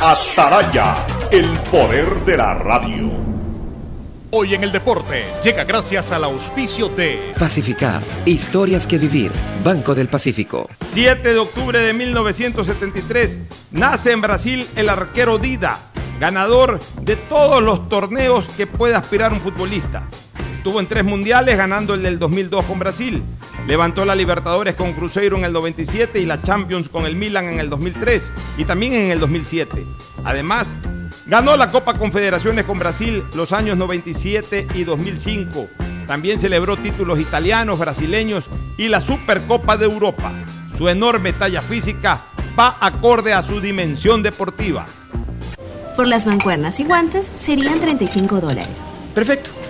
Ataraya, el poder de la radio. Hoy en el deporte llega gracias al auspicio de Pacificar, historias que vivir, Banco del Pacífico. 7 de octubre de 1973 nace en Brasil el arquero Dida, ganador de todos los torneos que puede aspirar un futbolista. Estuvo en tres mundiales ganando el del 2002 con Brasil. Levantó la Libertadores con Cruzeiro en el 97 y la Champions con el Milan en el 2003 y también en el 2007. Además, ganó la Copa Confederaciones con Brasil los años 97 y 2005. También celebró títulos italianos, brasileños y la Supercopa de Europa. Su enorme talla física va acorde a su dimensión deportiva. Por las mancuernas y guantes serían 35 dólares. Perfecto.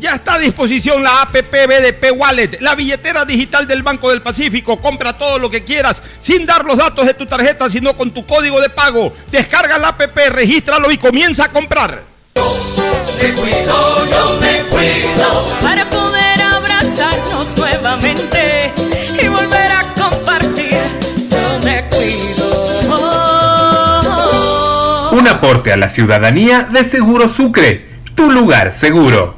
Ya está a disposición la APP BDP Wallet, la billetera digital del Banco del Pacífico. Compra todo lo que quieras sin dar los datos de tu tarjeta, sino con tu código de pago. Descarga la APP, regístralo y comienza a comprar. Me cuido, yo me cuido. Para poder abrazarnos nuevamente y volver a compartir, yo me cuido. Un aporte a la ciudadanía de Seguro Sucre, tu lugar seguro.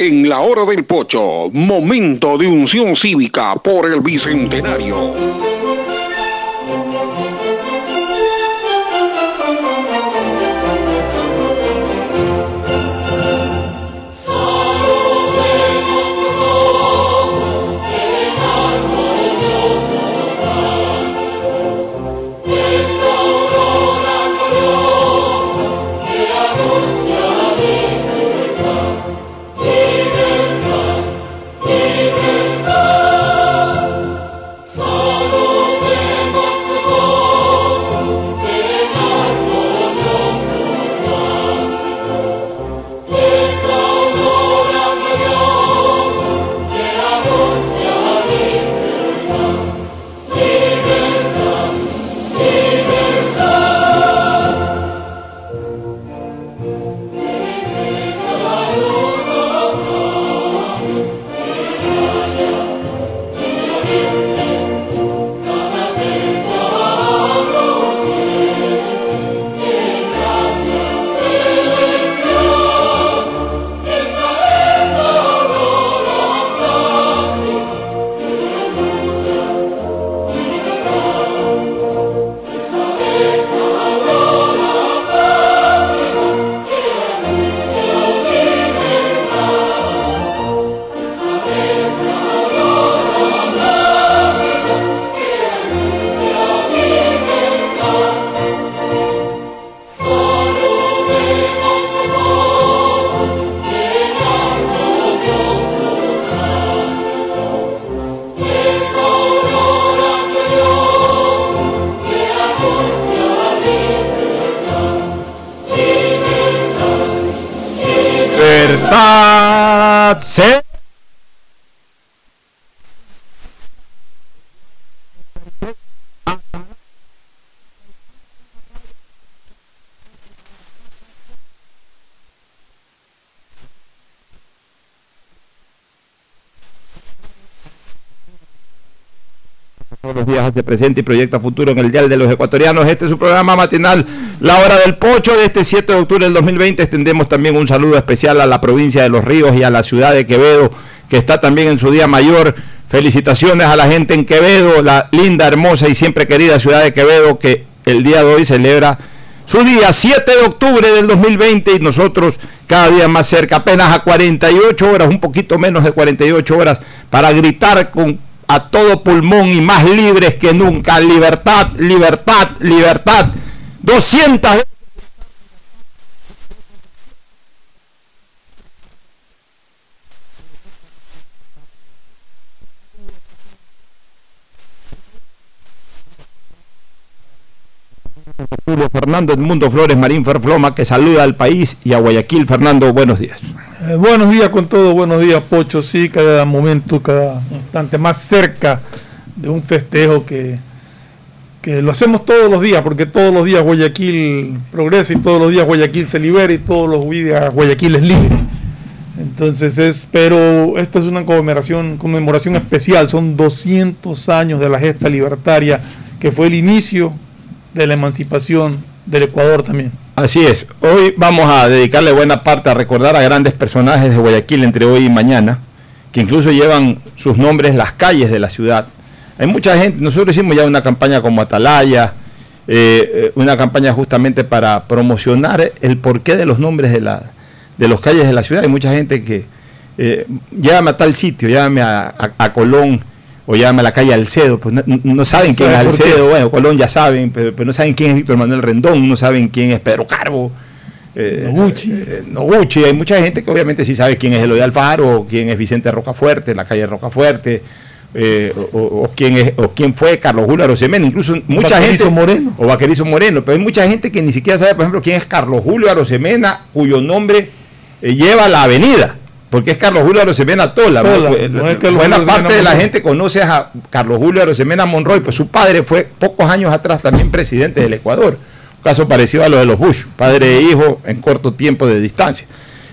En la hora del pocho, momento de unción cívica por el bicentenario. Ciudad hace presente y proyecta futuro en el Dial de los Ecuatorianos. Este es su programa matinal, La Hora del Pocho, de este 7 de octubre del 2020. Extendemos también un saludo especial a la provincia de Los Ríos y a la ciudad de Quevedo, que está también en su día mayor. Felicitaciones a la gente en Quevedo, la linda, hermosa y siempre querida ciudad de Quevedo, que el día de hoy celebra su día 7 de octubre del 2020 y nosotros cada día más cerca, apenas a 48 horas, un poquito menos de 48 horas, para gritar con a todo pulmón y más libres que nunca. Libertad, libertad, libertad. 200 Julio Fernando Edmundo Flores Marín Ferfloma que saluda al país y a Guayaquil. Fernando, buenos días. Eh, buenos días con todo, buenos días Pocho, sí, cada momento, cada instante más cerca de un festejo que, que lo hacemos todos los días, porque todos los días Guayaquil progresa y todos los días Guayaquil se libera y todos los días Guayaquil es libre. Entonces es, pero esta es una conmemoración, conmemoración especial, son 200 años de la gesta libertaria que fue el inicio de la emancipación del Ecuador también. Así es, hoy vamos a dedicarle buena parte a recordar a grandes personajes de Guayaquil entre hoy y mañana, que incluso llevan sus nombres las calles de la ciudad. Hay mucha gente, nosotros hicimos ya una campaña como Atalaya, eh, eh, una campaña justamente para promocionar el porqué de los nombres de, la, de los calles de la ciudad. Hay mucha gente que, eh, llévame a tal sitio, llámame a Colón, o llama a la calle Alcedo, pues no, saben quién es Alcedo, bueno, Colón ya saben, pero, no saben quién es Víctor Manuel Rendón, no saben quién es Pedro Carbo, eh, Noguchi. Eh, hay mucha gente que obviamente sí sabe quién es Eloy Alfaro, o quién es Vicente Rocafuerte, la calle Rocafuerte, eh, o, quién es, o quién fue Carlos Julio Arosemena, incluso mucha gente. Moreno. O Vaquerizo Moreno, pero hay mucha gente que ni siquiera sabe, por ejemplo, quién es Carlos Julio Arosemena, cuyo nombre eh, lleva la avenida porque es Carlos Julio Arosemena Tola. buena parte de la gente conoce a Carlos Julio Arosemena Monroy, pues su padre fue pocos años atrás también presidente del Ecuador. Un caso parecido a lo de los Bush, padre e hijo en corto tiempo de distancia.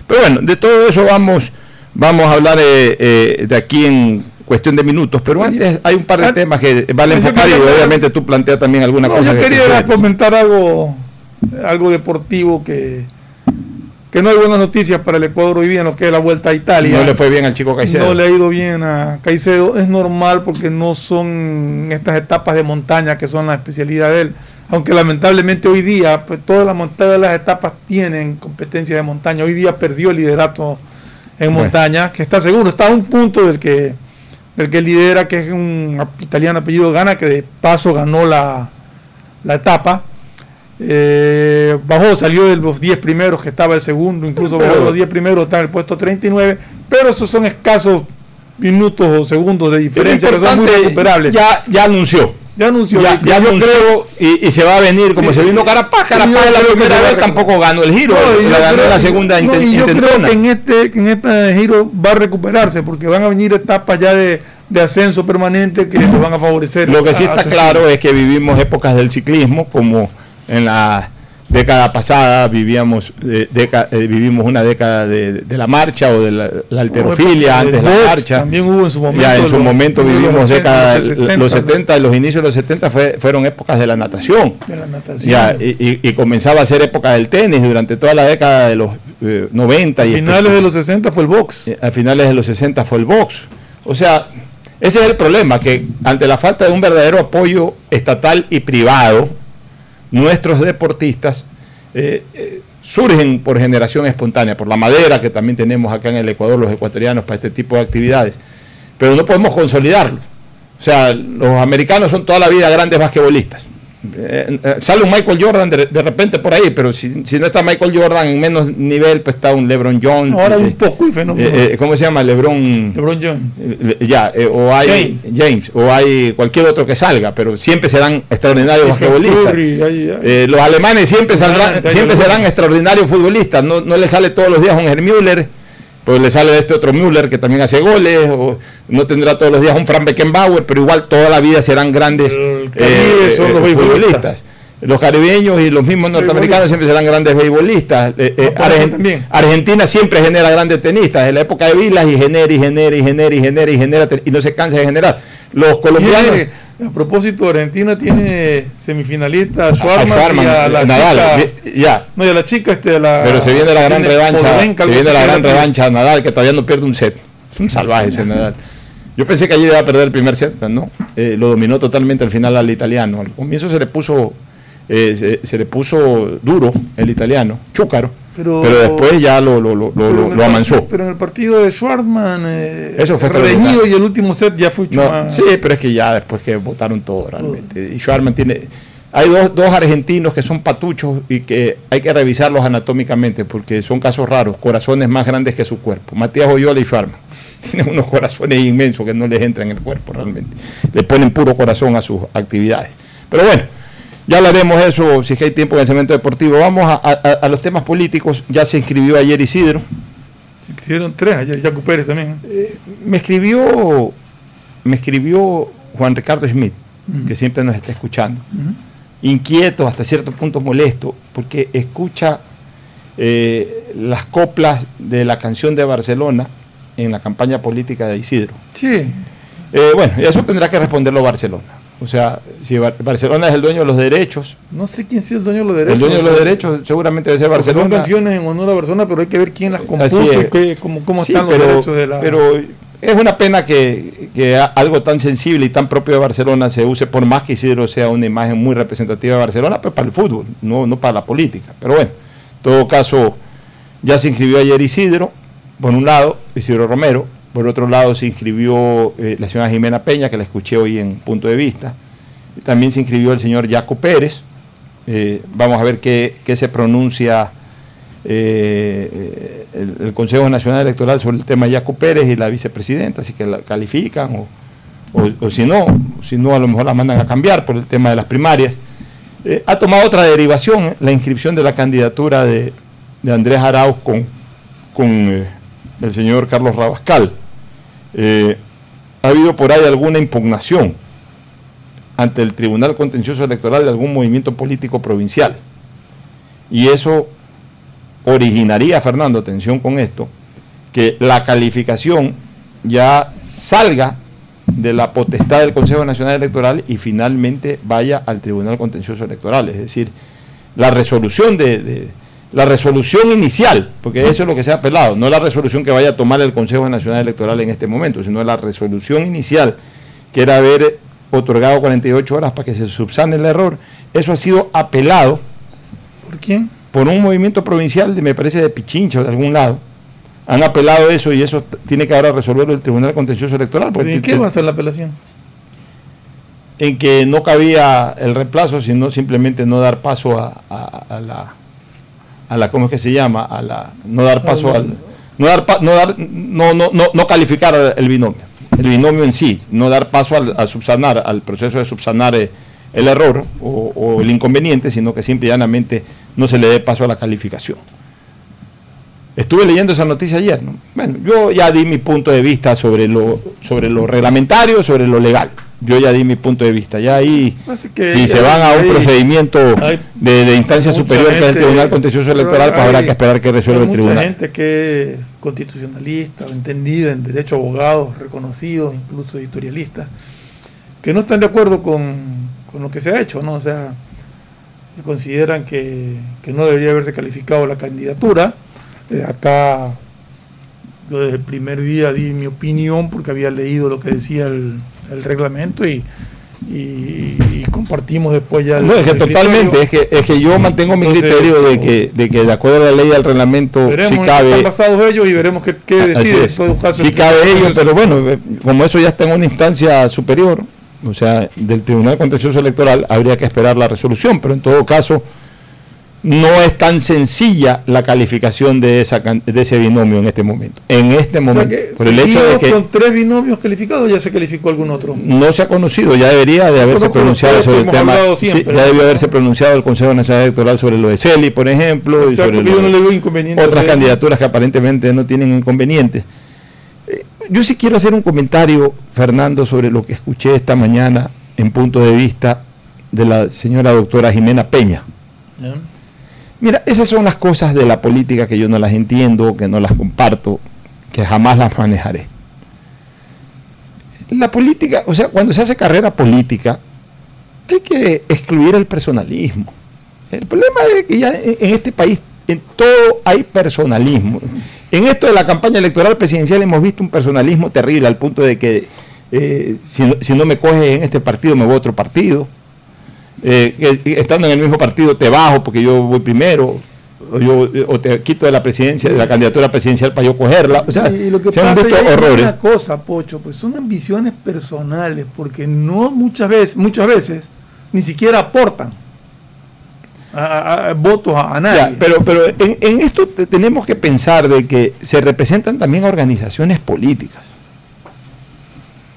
Pero bueno, de todo eso vamos, vamos a hablar eh, eh, de aquí en cuestión de minutos, pero antes hay un par de ah, temas que vale enfocar y obviamente tú planteas también alguna cosa. Yo quería comentar algo, algo deportivo que que no hay buenas noticias para el Ecuador hoy día en lo que es la vuelta a Italia. No le fue bien al chico Caicedo. No le ha ido bien a Caicedo. Es normal porque no son estas etapas de montaña que son la especialidad de él. Aunque lamentablemente hoy día, pues todas las, todas las etapas tienen competencia de montaña. Hoy día perdió el liderato en montaña, que está seguro, está a un punto del que, del que lidera, que es un italiano apellido Gana, que de paso ganó la, la etapa eh, bajó, salió de los 10 primeros que estaba el segundo, incluso bajó de los 10 primeros, está en el puesto 39, pero esos son escasos minutos o segundos de diferencia que son muy recuperables. Ya, ya anunció. Ya anunció. Ya, ya anunció y, y, se va a venir como se vino Carapaz. Carapaz la primera vez tampoco ganó el giro, la ganó la segunda no, y yo creo que en este, en este giro va a recuperarse porque van a venir etapas ya de, de ascenso permanente que le van a favorecer. Lo que sí está claro es que vivimos épocas del ciclismo como en la década pasada vivíamos eh, eh, vivimos una década de, la marcha o de la, alterofilia antes de la marcha. también hubo en su momento ya en su momento vivimos décadas los 70 los inicios de los 70 fueron épocas de la natación, Ya, y, comenzaba a ser época del tenis durante toda la década de los 90 eh, y a finales de los 60 fue el box. a finales de los 60 fue el box. O sea ese es el problema que ante la falta de un verdadero apoyo estatal y privado nuestros deportistas eh, eh, surgen por generación espontánea, por la madera que también tenemos acá en el Ecuador, los ecuatorianos, para este tipo de actividades, pero no podemos consolidarlo. O sea, los americanos son toda la vida grandes basquetbolistas. Eh, eh, sale un Michael Jordan de, repente por ahí, pero si, no está Michael Jordan en menos nivel, pues está un LeBron Jones. Ahora un poco eh, ¿Cómo se llama? LeBron. LeBron Jones. ya, o hay James. o hay cualquier otro que salga, pero siempre serán extraordinarios basquetbolistas. los alemanes siempre, saldrán, siempre serán extraordinarios futbolistas. No, no le sale todos los días un Herr Müller pues le sale este otro Müller que también hace goles, o no tendrá todos los días un Fran Beckenbauer, pero igual toda la vida serán grandes eh, son los eh, beisbolistas. Los caribeños y los mismos norteamericanos siempre serán grandes beisbolistas. Eh, eh. Argentina siempre genera grandes tenistas. En la época de Vilas y genera y genera y genera y genera y genera y no se cansa de generar. Los colombianos. A propósito, Argentina tiene semifinalista a a Schwarman, y a la Nadal, chica, ya. no, y a la chica este, a la, Pero se viene la gran revancha, se viene la gran revancha a Nadal que todavía no pierde un set. Es un salvaje ese Nadal. Yo pensé que allí iba a perder el primer set, no. Eh, lo dominó totalmente al final al italiano. Al comienzo se le puso eh, se, se le puso duro el italiano, chúcaro. Pero- Pero, después ya lo, lo, lo, lo- pero en el lo amansó. partido- Pero en el partido de Schwartzman, eh, Eso fue y el último set ya fue No, más- sí, pero es que ya después que votaron todo realmente. Y Schwarman tiene. Hay dos, dos argentinos que son patuchos y que hay que revisarlos anatómicamente porque son casos raros, corazones más grandes que su cuerpo. Matías Oyola y Schwarman tienen unos corazones inmensos que no les entran en el cuerpo realmente. Le ponen puro corazón a sus actividades. Pero bueno, ya hablaremos eso si es que hay tiempo en el segmento deportivo. Vamos a, a- a los temas políticos. Ya se inscribió ayer Isidro. Se inscribieron tres, ayer Jaco Pérez también. Me escribió, me escribió Juan Ricardo Schmidt, que siempre nos está escuchando, inquieto, hasta cierto punto molesto, porque escucha eh, las coplas de la canción de Barcelona en la campaña política de Isidro. Sí. Eh, bueno, y eso tendrá que responderlo Barcelona. O sea, si Bar- Barcelona es el dueño de los derechos, No sé quién es el dueño de los derechos. el dueño de los derechos seguramente debe ser Porque Son Barcelona. canciones en honor a Barcelona, pero hay que ver quién las compuso y qué- cómo, cómo Sí, están pero, los derechos de la. pero es una pena que, que algo tan sensible y tan propio de Barcelona se use, por más que Isidro sea una imagen muy representativa de Barcelona, pero para el fútbol, no, no para la política. Pero bueno, en todo caso, ya se inscribió ayer Isidro, por un lado, Isidro Romero, por otro lado se inscribió eh, la señora Jimena Peña, que la escuché hoy en Punto de Vista, también se inscribió el señor Jaco Pérez, Eh, vamos a ver qué, qué se pronuncia eh, el, Consejo Nacional Electoral sobre el tema de Yacu Pérez y la vicepresidenta, así que la califican o, o- si no, si no a lo mejor la mandan a cambiar por el tema de las primarias. Ha tomado otra derivación, la inscripción de la candidatura de, de Andrés Arauz con, con el señor Carlos Rabascal. Eh, ha habido por ahí alguna impugnación ante el Tribunal Contencioso Electoral de algún movimiento político provincial. Y eso originaría, Fernando, atención con esto, que la calificación ya salga de la potestad del Consejo Nacional Electoral y finalmente vaya al Tribunal Contencioso Electoral. Es decir, la resolución de, de- la resolución inicial, porque eso es lo que se ha apelado, no la resolución que vaya a tomar el Consejo Nacional Electoral en este momento, sino la resolución inicial, que era haber otorgado 48 horas para que se subsane el error, eso ha sido apelado. ¿Por quién? Por un movimiento provincial, de, me parece de Pichincha o de algún lado. Han apelado eso y eso tiene que ahora resolverlo el Tribunal Contencioso Electoral. porque ¿En qué va a ser la apelación? en que no cabía el reemplazo, sino simplemente no dar paso a, a- a la, a la, ¿cómo es que se llama? A la, no dar paso al, no dar, no dar, no, no, no, calificar el binomio, el binomio en sí, no dar paso al, a subsanar, al proceso de subsanar eh, el error o, el inconveniente, sino que simple y llanamente no se le dé paso a la calificación. Estuve leyendo esa noticia ayer, ¿no? Bueno, yo ya di mi punto de vista sobre lo, sobre lo reglamentario, sobre lo legal. Yo ya di mi punto de vista. Ya ahí, que si se hay- van a un hay- procedimiento hay de, de instancia superior que es el gente- Tribunal Contencioso Electoral, pues hay- habrá que esperar que resuelva hay el mucha tribunal. gente que es constitucionalista, entendida en derecho, abogados reconocidos, incluso editorialistas, que no están de acuerdo con, con lo que se ha hecho, ¿no? O sea, consideran que, que no debería haberse calificado la candidatura. Eh, acá yo desde el primer día di mi opinión porque había leído lo que decía el, el reglamento y, y- y compartimos después ya el, No, es que totalmente, es que, es que yo mantengo mi criterio de que, de que de acuerdo a la ley y al reglamento, Veremos si cabe, están basados ellos y veremos qué, qué Así decide es. en todo caso. Sí el cabe Tribunal ello, pero bueno, eh, como eso ya está en una instancia superior, o sea, del Tribunal Contencioso Electoral, habría que esperar la resolución, pero en todo caso, no es tan sencilla la calificación de, esa, de ese binomio en este momento. En este momento. por el hecho de que. Con tres binomios calificados ya se calificó algún otro. No se ha conocido, ya debería de haberse pronunciado sobre el tema. ya debió haberse pronunciado el Consejo Nacional Electoral sobre lo de Celi, por ejemplo, y sobre otras candidaturas que aparentemente no tienen inconvenientes. Eh, yo sí quiero hacer un comentario, Fernando, sobre lo que escuché esta mañana en punto de vista de la señora doctora Jimena Peña. Mira, esas son las cosas de la política que yo no las entiendo, que no las comparto, que jamás las manejaré. La política, o sea, cuando se hace carrera política, hay que excluir el personalismo. El problema es que ya en este país en todo hay personalismo. En esto de la campaña electoral presidencial hemos visto un personalismo terrible al punto de que eh, si, si, no me coges en este partido me voy a otro partido eh, estando en el mismo partido te bajo porque yo voy primero, o, yo, o te quito de la presidencia, de la candidatura presidencial para yo cogerla. O sea, y lo que pasa es una cosa, Pocho, pues son ambiciones personales, porque no muchas veces, muchas veces, ni siquiera aportan. A, votos a, nadie. pero pero en, en, esto tenemos que pensar de que se representan también organizaciones políticas.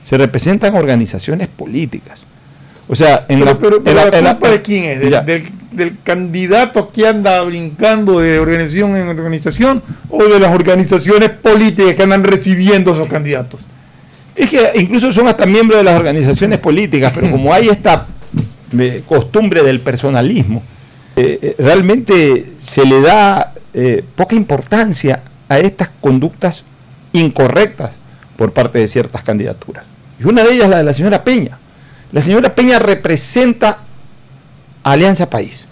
Se representan organizaciones políticas. O sea, en la, pero, la, culpa de quién es? ¿Del, candidato que anda brincando de organización en organización o de las organizaciones políticas que andan recibiendo esos candidatos? Es que incluso son hasta miembros de las organizaciones políticas, pero como hay esta eh, costumbre del personalismo, eh, eh, realmente se le da poca importancia a estas conductas incorrectas por parte de ciertas candidaturas. Y una de ellas la de la señora Peña la señora Peña representa a Alianza País.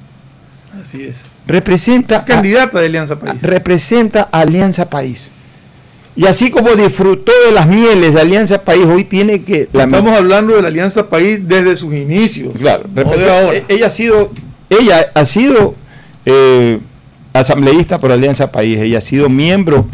Así es. Representa. Candidata de Alianza País. Representa a Alianza País. Y así como disfrutó de las mieles de Alianza País, hoy tiene que. Estamos hablando de la Alianza País desde sus inicios. Claro, ella ha sido, ella ha sido eh, asambleísta por Alianza País, ella ha sido miembro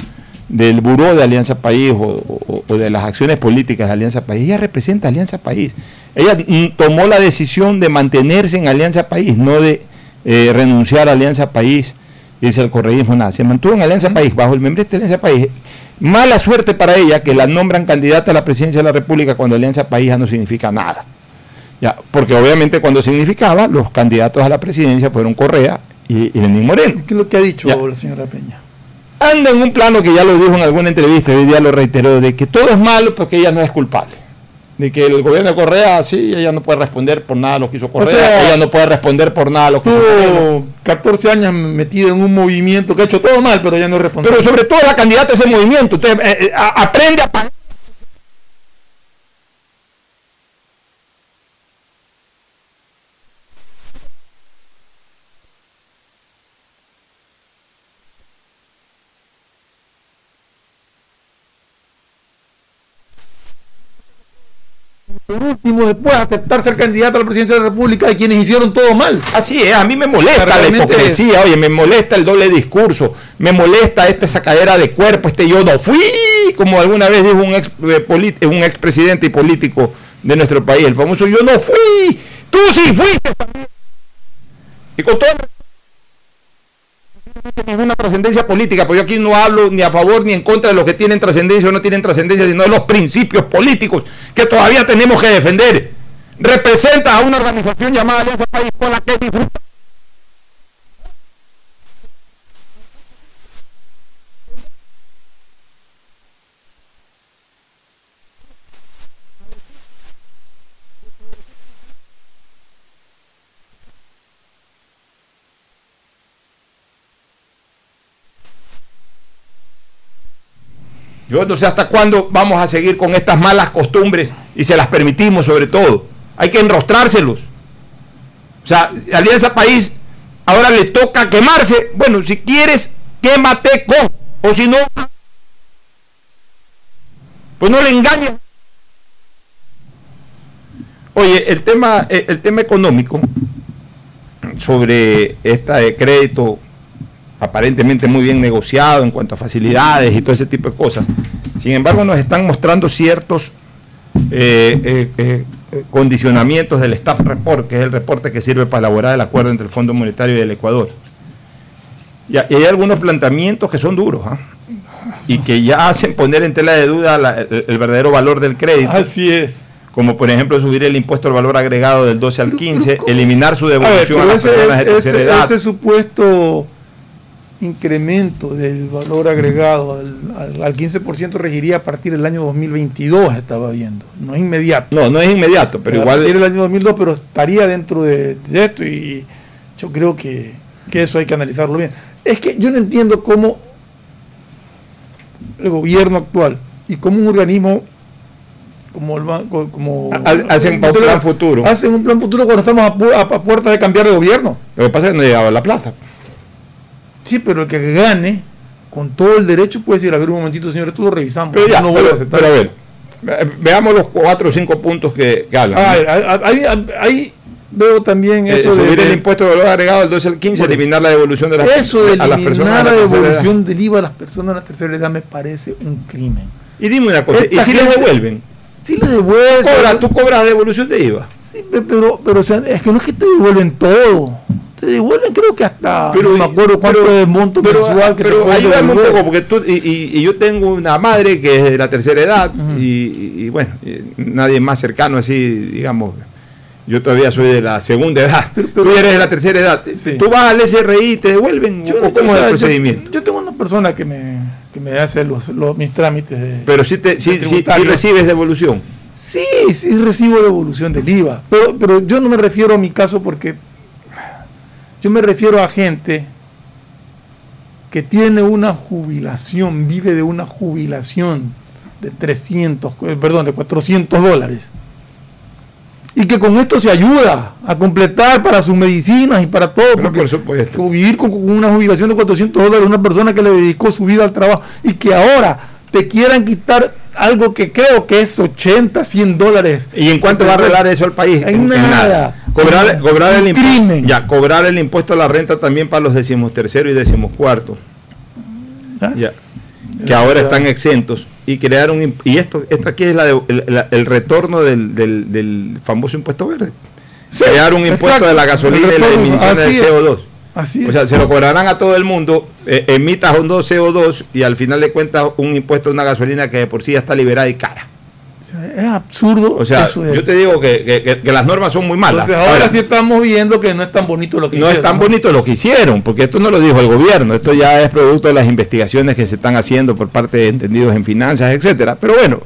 del Buró de Alianza País o, o, de las acciones políticas de Alianza País. Ella representa a Alianza País. Ella tomó la decisión de mantenerse en Alianza País, no de eh, renunciar a Alianza País y dice el correísmo nada. Se mantuvo en Alianza País, bajo el membrete de Alianza País. Mala suerte para ella que la nombran candidata a la presidencia de la República cuando Alianza País ya no significa nada. Ya, porque obviamente cuando significaba, los candidatos a la presidencia fueron Correa y, Lenín Moreno. ¿Qué es lo que ha dicho la señora Peña? Anda en un plano que ya lo dijo en alguna entrevista, hoy día lo reiteró, de que todo es malo porque ella no es culpable de que el gobierno de Correa, sí, ella no puede responder por nada lo que hizo Correa, ella no puede responder por nada lo que hizo 14 años metida en un movimiento que ha hecho todo mal, pero ella no responde. Pero sobre todo la candidata a ese movimiento, usted eh, eh, aprende a último después aceptar ser candidato a la presidencia de la República de quienes hicieron todo mal. Así es, a mí me molesta la hipocresía, oye, me molesta el doble discurso, me molesta esta sacadera de cuerpo, este yo no fui, como alguna vez dijo un ex eh, un expresidente y político de nuestro país, el famoso yo no fui, tú sí fuiste. Y con todo ninguna trascendencia política, porque yo aquí no hablo ni a favor ni en contra de los que tienen trascendencia o no tienen trascendencia, sino de los principios políticos que todavía tenemos que defender. Representa a una organización llamada Alianza País con la que disfruta Yo no sé hasta cuándo vamos a seguir con estas malas costumbres y se las permitimos sobre todo. Hay que enrostrárselos. O sea, Alianza País ahora le toca quemarse. Bueno, si quieres, quémate con. O si no, pues no le engañes. Oye, el tema, el tema económico sobre este crédito aparentemente muy bien negociado en cuanto a facilidades y todo ese tipo de cosas. Sin embargo, nos están mostrando ciertos eh, eh, eh, condicionamientos del Staff Report, que es el reporte que sirve para elaborar el acuerdo entre el Fondo Monetario y el Ecuador. Y hay algunos planteamientos que son duros, ¿ah? y que ya hacen poner en tela de duda la- el, el verdadero valor del crédito. Así es. Como por ejemplo subir el impuesto al valor agregado del 12 al 15, eliminar su A ver, devolución a, las ese, personas de tercera ese- edad. ese supuesto incremento del valor agregado al, al- al 15% regiría a partir del año 2022, estaba viendo. No es inmediato. No, no es inmediato, pero a igual partir del año 2002, pero estaría dentro de, de esto y yo creo que, que eso hay que analizarlo bien. Es que yo no entiendo cómo el gobierno actual y como un organismo como el banco, como Ha- hacen un plan futuro. hacen un plan futuro cuando estamos a, pu- a- a puerta de cambiar de gobierno. Lo que pasa es que no llegaba la plata. Sí, pero el que gane con todo el derecho puede decir, a ver un momentito, señor, esto lo revisamos. Pero ya, no voy pero, a aceptar. pero a ver, ve- veamos los cuatro o cinco puntos que, hablan. Ah, ¿no? ahí, veo también Eh, eso de- subir el de- impuesto de valor agregado del 12 al 15, Bueno, eliminar la devolución de las, Eso de a las personas eliminar la devolución del IVA a las personas de la tercera edad me parece un crimen. Y dime una cosa, ¿y si les devuelven? Si les devuelven. Cobra, tú cobras devolución de IVA. Sí, pe- pero, pero o sea, es que no es que te devuelven todo. Te devuelven creo que hasta Pero- no me acuerdo cuánto pero- es el monto Pero, mensual que pero ayúdame un poco, porque tú, y, y- y yo tengo una madre que es de la tercera edad, y, y- y bueno, nadie más cercano así, digamos. Yo todavía soy de la segunda edad. tú eres de la tercera edad. Tú vas al SRI y te devuelven. Yo- ¿O cómo o es el procedimiento? Yo, tengo una persona que me, que me hace los, los- mis trámites. de- pero si, te, si, si- si recibes devolución. Sí, sí recibo devolución del IVA, pero, pero yo no me refiero a mi caso porque yo me refiero a gente que tiene una jubilación, vive de una jubilación de 300, eh, perdón, de 400 dólares. Y que con esto se ayuda a completar para sus medicinas y para todo. porque por supuesto. Vivir con, con una jubilación de 400 dólares, una persona que le dedicó su vida al trabajo y que ahora te quieran quitar algo que creo que es 80, 100 dólares. ¿Y en cuánto va a arreglar eso al país? En nada. Cobrar, cobrar, el impuesto, ya, cobrar el impuesto a la renta también para los decimotercero y decimocuarto. Ya. Que ahora están exentos. Y crear un. Y esto, esto aquí es la de- el, la- el retorno del, del- del famoso impuesto verde. Sí, crear un impuesto exacto. de la gasolina y la disminución del así es. CO2. Así O es. sea, se lo cobrarán a todo el mundo, eh, emitas un 2 CO2 y al final de cuentas un impuesto de una gasolina que de por sí ya está liberada y cara. Es absurdo. O sea, eso de- yo te digo que, que- que- que las normas son muy malas. Entonces, ahora, Ahora, sí estamos viendo que no es tan bonito lo que no es hicieron, tan bonito lo que hicieron, porque esto no lo dijo el gobierno, esto ya es producto de las investigaciones que se están haciendo por parte de entendidos en finanzas, etcétera. Pero bueno,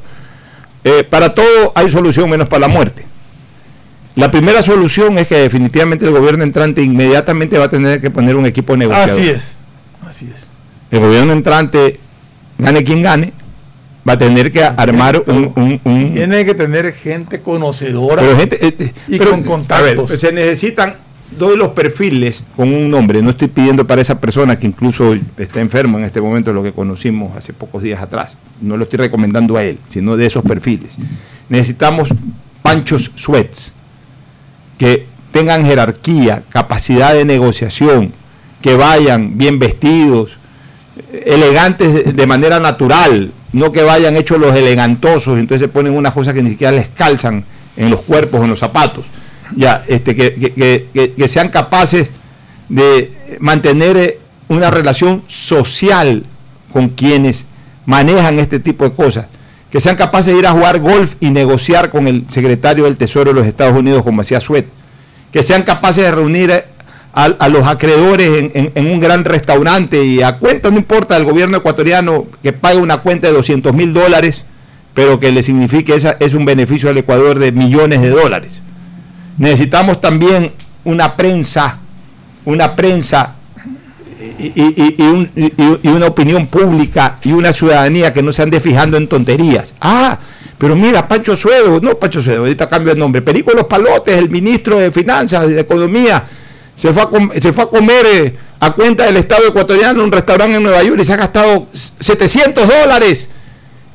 eh, para todo hay solución menos para la muerte. La primera solución es que definitivamente el gobierno entrante inmediatamente va a tener que poner un equipo negociador. Así es. Así es. El gobierno entrante, gane quien gane, va a tener que armar un, un- un- Tiene que tener gente conocedora pero gente, eh, eh, y pero, con a ver, contactos. se necesitan doy los perfiles con un nombre. No estoy pidiendo para esa persona que incluso está enfermo en este momento, lo que conocimos hace pocos días atrás. No lo estoy recomendando a él, sino de esos perfiles. Necesitamos panchos sweats que tengan jerarquía, capacidad de negociación, que vayan bien vestidos, elegantes de- manera natural, no que vayan hechos los elegantosos, entonces se ponen unas cosas que ni siquiera les calzan en los cuerpos, en los zapatos. Ya, este, que, que- que- que- que sean capaces de mantener eh, una relación social con quienes manejan este tipo de cosas, que sean capaces de ir a jugar golf y negociar con el secretario del Tesoro de los Estados Unidos, como hacía Suet, que sean capaces de reunir a, los acreedores en, un gran restaurante y a cuenta, no importa, el gobierno ecuatoriano que pague una cuenta de 200 mil dólares, pero que le signifique esa, es un beneficio al Ecuador de millones de dólares. Necesitamos también una prensa, una prensa y, y- y- un- y- una opinión pública y una ciudadanía que no se ande fijando en tonterías. Ah, pero mira, Pancho Suedo, no Pancho Suedo, ahorita cambio el nombre, Perico Los Palotes, el ministro de Finanzas y de Economía, se fue a, se fue a comer eh, a cuenta del Estado ecuatoriano en un restaurante en Nueva York y se ha gastado 700 dólares.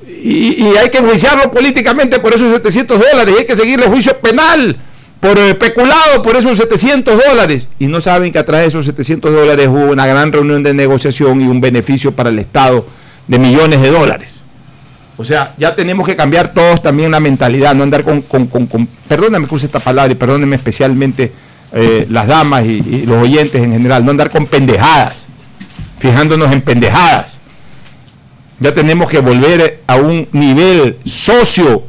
Y, y hay que enjuiciarlo políticamente por esos 700 dólares y hay que seguirle juicio penal por eh, peculado por esos 700 dólares. Y no saben que atrás de esos 700 dólares hubo una gran reunión de negociación y un beneficio para el Estado de millones de dólares. O sea, ya tenemos que cambiar todos también la mentalidad, no andar con, con, con- con- perdóname que use esta palabra y perdónenme especialmente eh, las damas y, y los oyentes en general, no andar con pendejadas. fijándonos en pendejadas. Ya tenemos que volver a un nivel socio,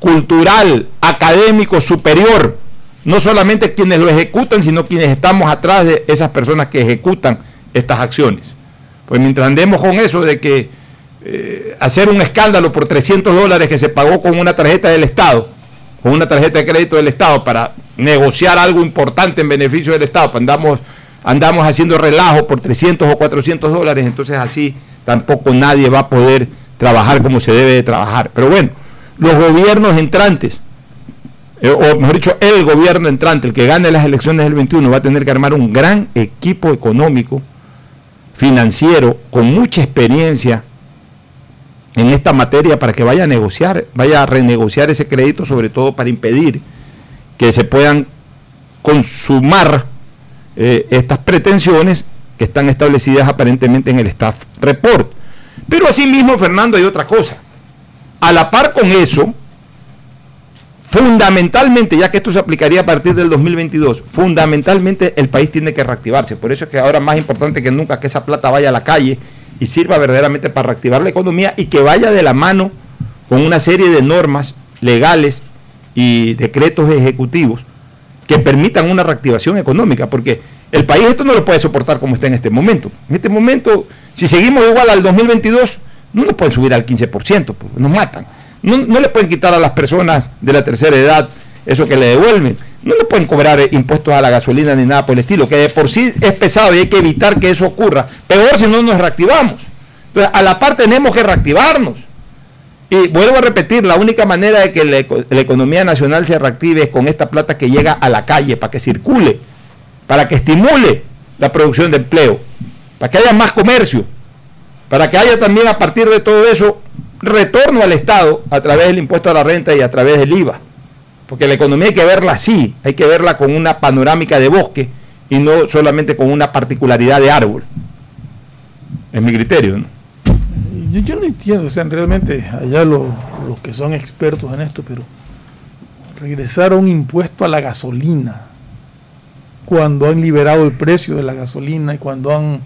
cultural, académico superior. No solamente quienes lo ejecutan, sino quienes estamos atrás de esas personas que ejecutan estas acciones. Pues mientras andemos con eso de que eh, hacer un escándalo por 300 dólares que se pagó con una tarjeta del Estado, con una tarjeta de crédito del Estado para negociar algo importante en beneficio del Estado, pues andamos, andamos haciendo relajo por 300 o 400 dólares, entonces así tampoco nadie va a poder trabajar como se debe de trabajar. Pero bueno, los gobiernos entrantes, eh, o mejor dicho, el gobierno entrante, el que gane las elecciones del 21, va a tener que armar un gran equipo económico, financiero, con mucha experiencia en esta materia para que vaya a negociar, vaya a renegociar ese crédito, sobre todo para impedir que se puedan consumar eh, estas pretensiones que están establecidas aparentemente en el staff report. Pero asimismo, Fernando, hay otra cosa. A la par con eso, fundamentalmente, ya que esto se aplicaría a partir del 2022, fundamentalmente el país tiene que reactivarse. Por eso es que ahora más importante que nunca que esa plata vaya a la calle y sirva verdaderamente para reactivar la economía y que vaya de la mano con una serie de normas legales y decretos ejecutivos que permitan una reactivación económica, porque el país esto no lo puede soportar como está en este momento. En este momento, si seguimos igual al 2022, no nos pueden subir al 15%, pues, nos matan. No, no le pueden quitar a las personas de la tercera edad eso que le devuelven. No le pueden cobrar impuestos a la gasolina ni nada por el estilo, que de por sí es pesado y hay que evitar que eso ocurra. Peor si no nos reactivamos. Entonces, a la par tenemos que reactivarnos. Y vuelvo a repetir, la única manera de que la, economía nacional se reactive es con esta plata que llega a la calle, para que circule, para que estimule la producción de empleo, para que haya más comercio, para que haya también a partir de todo eso retorno al Estado a través del impuesto a la renta y a través del IVA. Porque la economía hay que verla así, hay que verla con una panorámica de bosque y no solamente con una particularidad de árbol. Es mi criterio, ¿no? yo, no entiendo, o sea, realmente allá los, que son expertos en esto, pero regresar a un impuesto a la gasolina cuando han liberado el precio de la gasolina y cuando han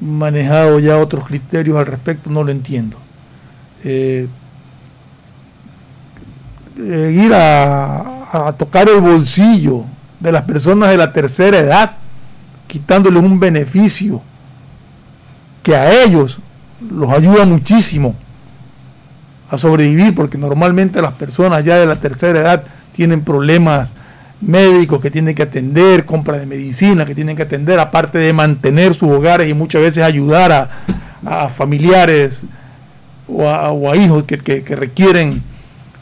manejado ya otros criterios al respecto, no lo entiendo. Eh, eh, ir a, tocar el bolsillo de las personas de la tercera edad, quitándoles un beneficio que a ellos los ayuda muchísimo a sobrevivir, porque normalmente las personas ya de la tercera edad tienen problemas médicos que tienen que atender, compra de medicina que tienen que atender, aparte de mantener sus hogares y muchas veces ayudar a, familiares o a, hijos que, que, requieren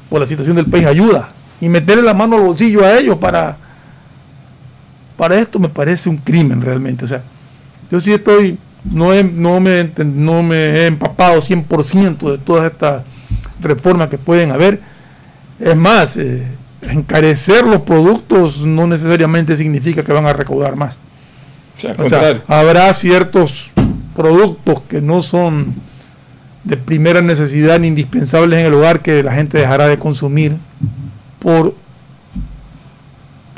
por la situación del país ayuda. Y meterle la mano al bolsillo a ellos para, para esto me parece un crimen realmente. O sea, yo sí estoy no, no, me, no me he empapado 100% de todas estas reformas que pueden haber. Es más, eh, encarecer los productos no necesariamente significa que van a recaudar más. o sea, habrá ciertos productos que no son de primera necesidad ni indispensables en el hogar que la gente dejará de consumir por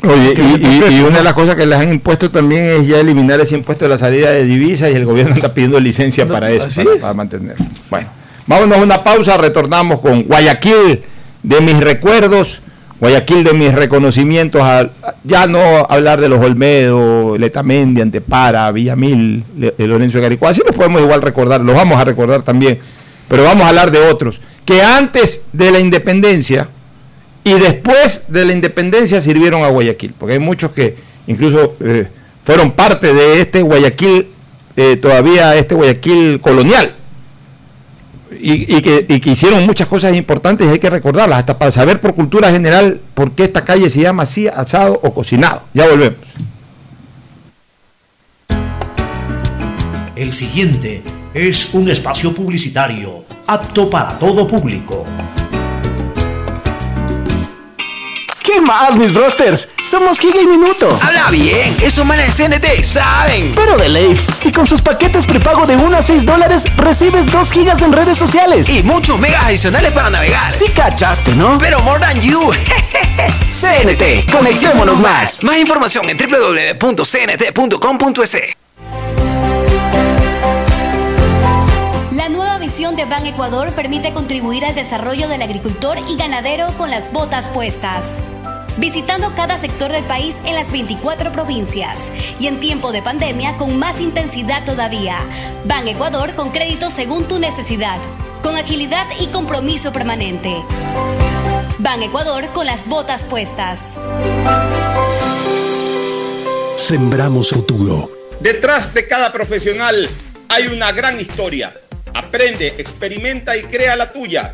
Oye, y, una de las cosas que les han impuesto también es ya eliminar ese impuesto de la salida de divisas y el gobierno está pidiendo licencia para eso, para, mantenerlo. Bueno, vámonos a una pausa, retornamos con Guayaquil de mis recuerdos, Guayaquil de mis reconocimientos, ya no hablar de los Olmedo, Letamendi, Antepara, Villamil, Lorenzo de Garicó, así los podemos igual recordar, los vamos a recordar también, pero vamos a hablar de otros, que antes de la independencia, y después de la independencia sirvieron a Guayaquil, porque hay muchos que incluso eh, fueron parte de este Guayaquil, eh, todavía este Guayaquil colonial, y, que, que, hicieron muchas cosas importantes y hay que recordarlas, hasta para saber por cultura general por qué esta calle se llama así, asado o cocinado. Ya volvemos. El siguiente es un espacio publicitario apto para todo público. ¿Qué más, mis brosters? Somos Giga y Minuto. Habla bien, esos manes de CNT saben. Pero de Leif. Y con sus paquetes prepago de 1 a 6 dólares, recibes 2 gigas en redes sociales. Y muchos megas adicionales para navegar. Sí cachaste, ¿no? Pero more than you. CNT, conectémonos más. Más información en www.cnt.com.es. gestión de Ban Ecuador permite contribuir al desarrollo del agricultor y ganadero con las botas puestas. Visitando cada sector del país en las 24 provincias y en tiempo de pandemia con más intensidad todavía. Ban Ecuador con crédito según tu necesidad, con agilidad y compromiso permanente. Ban Ecuador con las botas puestas. Sembramos futuro. Detrás de cada profesional hay una gran historia. Aprende, experimenta y crea la tuya.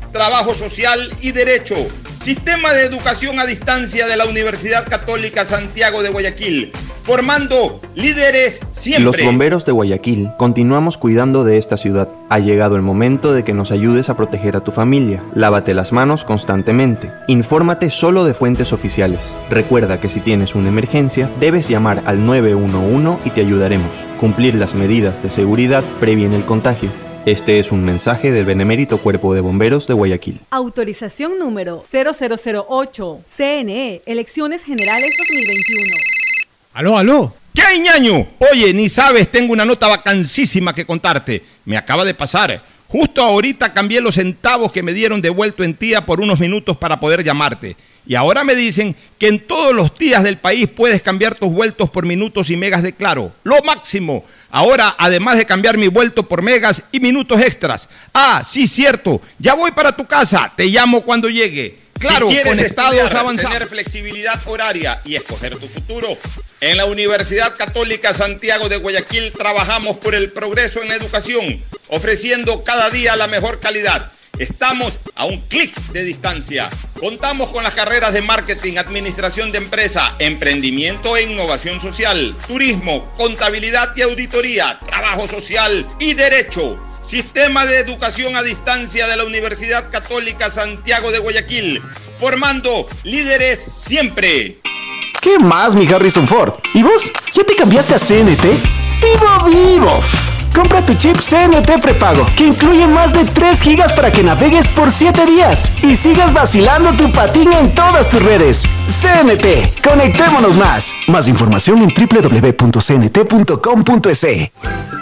trabajo social y derecho. Sistema de Educación a Distancia de la Universidad Católica Santiago de Guayaquil formando líderes siempre. Los bomberos de Guayaquil continuamos cuidando de esta ciudad. Ha llegado el momento de que nos ayudes a proteger a tu familia. Lávate las manos constantemente. Infórmate solo de fuentes oficiales. Recuerda que si tienes una emergencia, debes llamar al 911 y te ayudaremos. Cumplir las medidas de seguridad previene el contagio. Este es un mensaje del Benemérito Cuerpo de Bomberos de Guayaquil. Autorización número 0008. CNE, Elecciones Generales 2021. Aló, aló. ¿Qué hay, ñaño? Oye, ni sabes, tengo una nota vacancísima que contarte. Me acaba de pasar. Justo ahorita cambié los centavos que me dieron de vuelto en tía por unos minutos para poder llamarte. Y ahora me dicen que en todos los días del país puedes cambiar tus vueltos por minutos y megas de claro. Lo máximo. Ahora, además de cambiar mi vuelto por megas y minutos extras. Ah, sí, cierto. Ya voy para tu casa. Te llamo cuando llegue. Claro, si quieres estudiar, tener flexibilidad horaria y escoger tu futuro, en la Universidad Católica Santiago de Guayaquil trabajamos por el progreso en la educación, ofreciendo cada día la mejor calidad. Estamos a un clic de distancia. Contamos con las carreras de marketing, administración de empresa, emprendimiento e innovación social, turismo, contabilidad y auditoría, trabajo social y derecho. Sistema de Educación a Distancia de la Universidad Católica Santiago de Guayaquil, formando líderes siempre. ¿Qué más, mi Harrison Ford? ¿Y vos? ¿Ya te cambiaste a CNT? ¡Vivo, vivo! Compra tu chip CNT prepago, que incluye más de 3 gigas para que navegues por 7 días y sigas vacilando tu patín en todas tus redes. CNT, conectémonos más. Más información en www.cnt.com.es.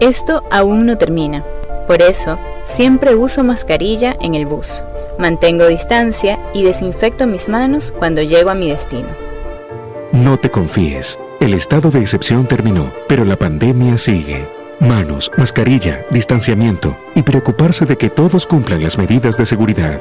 Esto aún no termina. Por eso, siempre uso mascarilla en el bus. Mantengo distancia y desinfecto mis manos cuando llego a mi destino. No te confíes. El estado de excepción terminó, pero la pandemia sigue. Manos, mascarilla, distanciamiento y preocuparse de que todos cumplan las medidas de seguridad.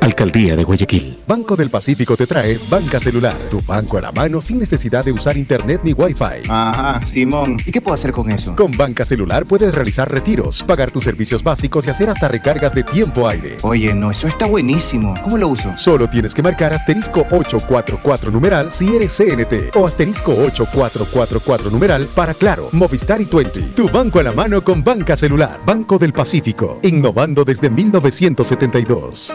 Alcaldía de Guayaquil. Banco del Pacífico te trae Banca Celular, tu banco a la mano sin necesidad de usar internet ni wifi. Ajá, Simón. ¿Y qué puedo hacer con eso? Con Banca Celular puedes realizar retiros, pagar tus servicios básicos y hacer hasta recargas de tiempo aire. Oye, no, eso está buenísimo. ¿Cómo lo uso? Solo tienes que marcar asterisco 844 numeral si eres CNT o asterisco 8444 numeral para Claro, Movistar y Twenty. Tu banco a la mano con Banca Celular. Banco del Pacífico, innovando desde 1972.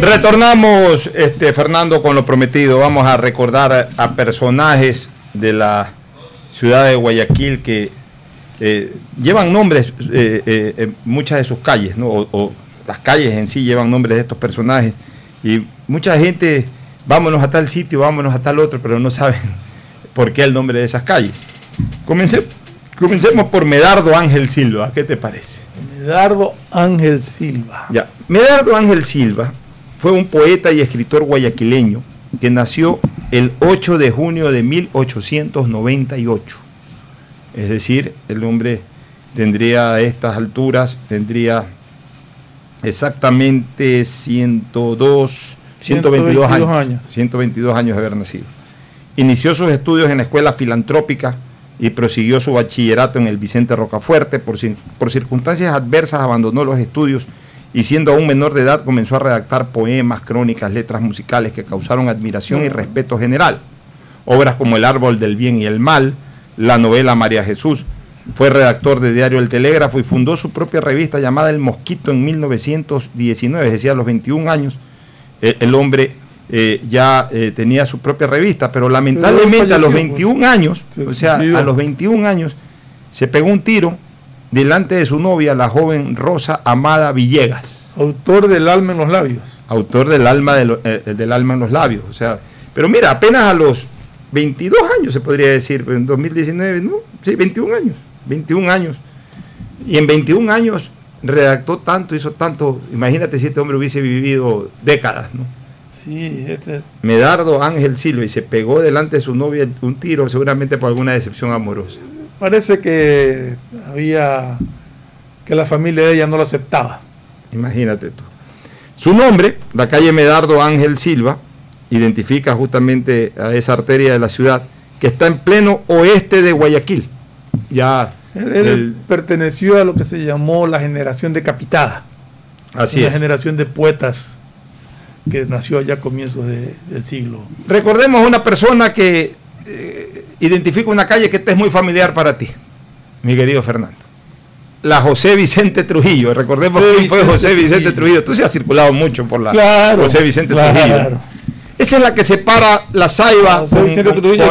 Retornamos, este, Fernando, con lo prometido. Vamos a recordar a, personajes de la ciudad de Guayaquil que eh, llevan nombres, eh, eh, muchas de sus calles, ¿no? o, o las calles en sí llevan nombres de estos personajes. Y mucha gente, vámonos a tal sitio, vámonos a tal otro, pero no saben por qué el nombre de esas calles. Comencé, comencemos por Medardo Ángel Silva, ¿qué te parece? Medardo Ángel Silva. Ya. Medardo Ángel Silva fue un poeta y escritor guayaquileño que nació el 8 de junio de 1898. Es decir, el hombre tendría a estas alturas, tendría exactamente 102, 122 años, años. 122 años de haber nacido. Inició sus estudios en la escuela filantrópica y prosiguió su bachillerato en el Vicente Rocafuerte. Por, por circunstancias adversas abandonó los estudios y siendo aún menor de edad comenzó a redactar poemas, crónicas, letras musicales que causaron admiración y respeto general. Obras como El árbol del bien y el mal, la novela María Jesús. Fue redactor de Diario El Telégrafo y fundó su propia revista llamada El Mosquito en 1919, es decir, a los 21 años. eh, el hombre eh, ya eh, tenía su propia revista, pero lamentablemente a los falleció, 21 años, Se o sea, suicidó. a los 21 años, se pegó un tiro delante de su novia, la joven Rosa Amada Villegas. Autor del alma en los labios. Autor del alma, de lo- eh, del alma en los labios. O sea, pero mira, apenas a los 22 años se podría decir, en 2019, ¿no? Sí, 21 años. 21 años. Y en 21 años redactó tanto, hizo tanto. Imagínate si este hombre hubiese vivido décadas, ¿no? Sí, este, Medardo Ángel Silva y se pegó delante de su novia un tiro, seguramente por alguna decepción amorosa. parece que había que la familia de ella no lo aceptaba. Imagínate tú. Su nombre, la calle Medardo Ángel Silva, identifica justamente a esa arteria de la ciudad que está en pleno oeste de Guayaquil. Ya Él, él el- perteneció a lo que se llamó la generación decapitada. Así una es. generación de poetas que nació allá a comienzos de- del siglo. Recordemos una persona que eh, identifica una calle que te es muy familiar para ti, mi querido Fernando. La José Vicente Trujillo. Recordemos quién fue José Vicente Trujillo. Trujillo. Tú se has circulado mucho por la Claro, José Vicente claro. Trujillo. Esa es la que separa la Saiba con, el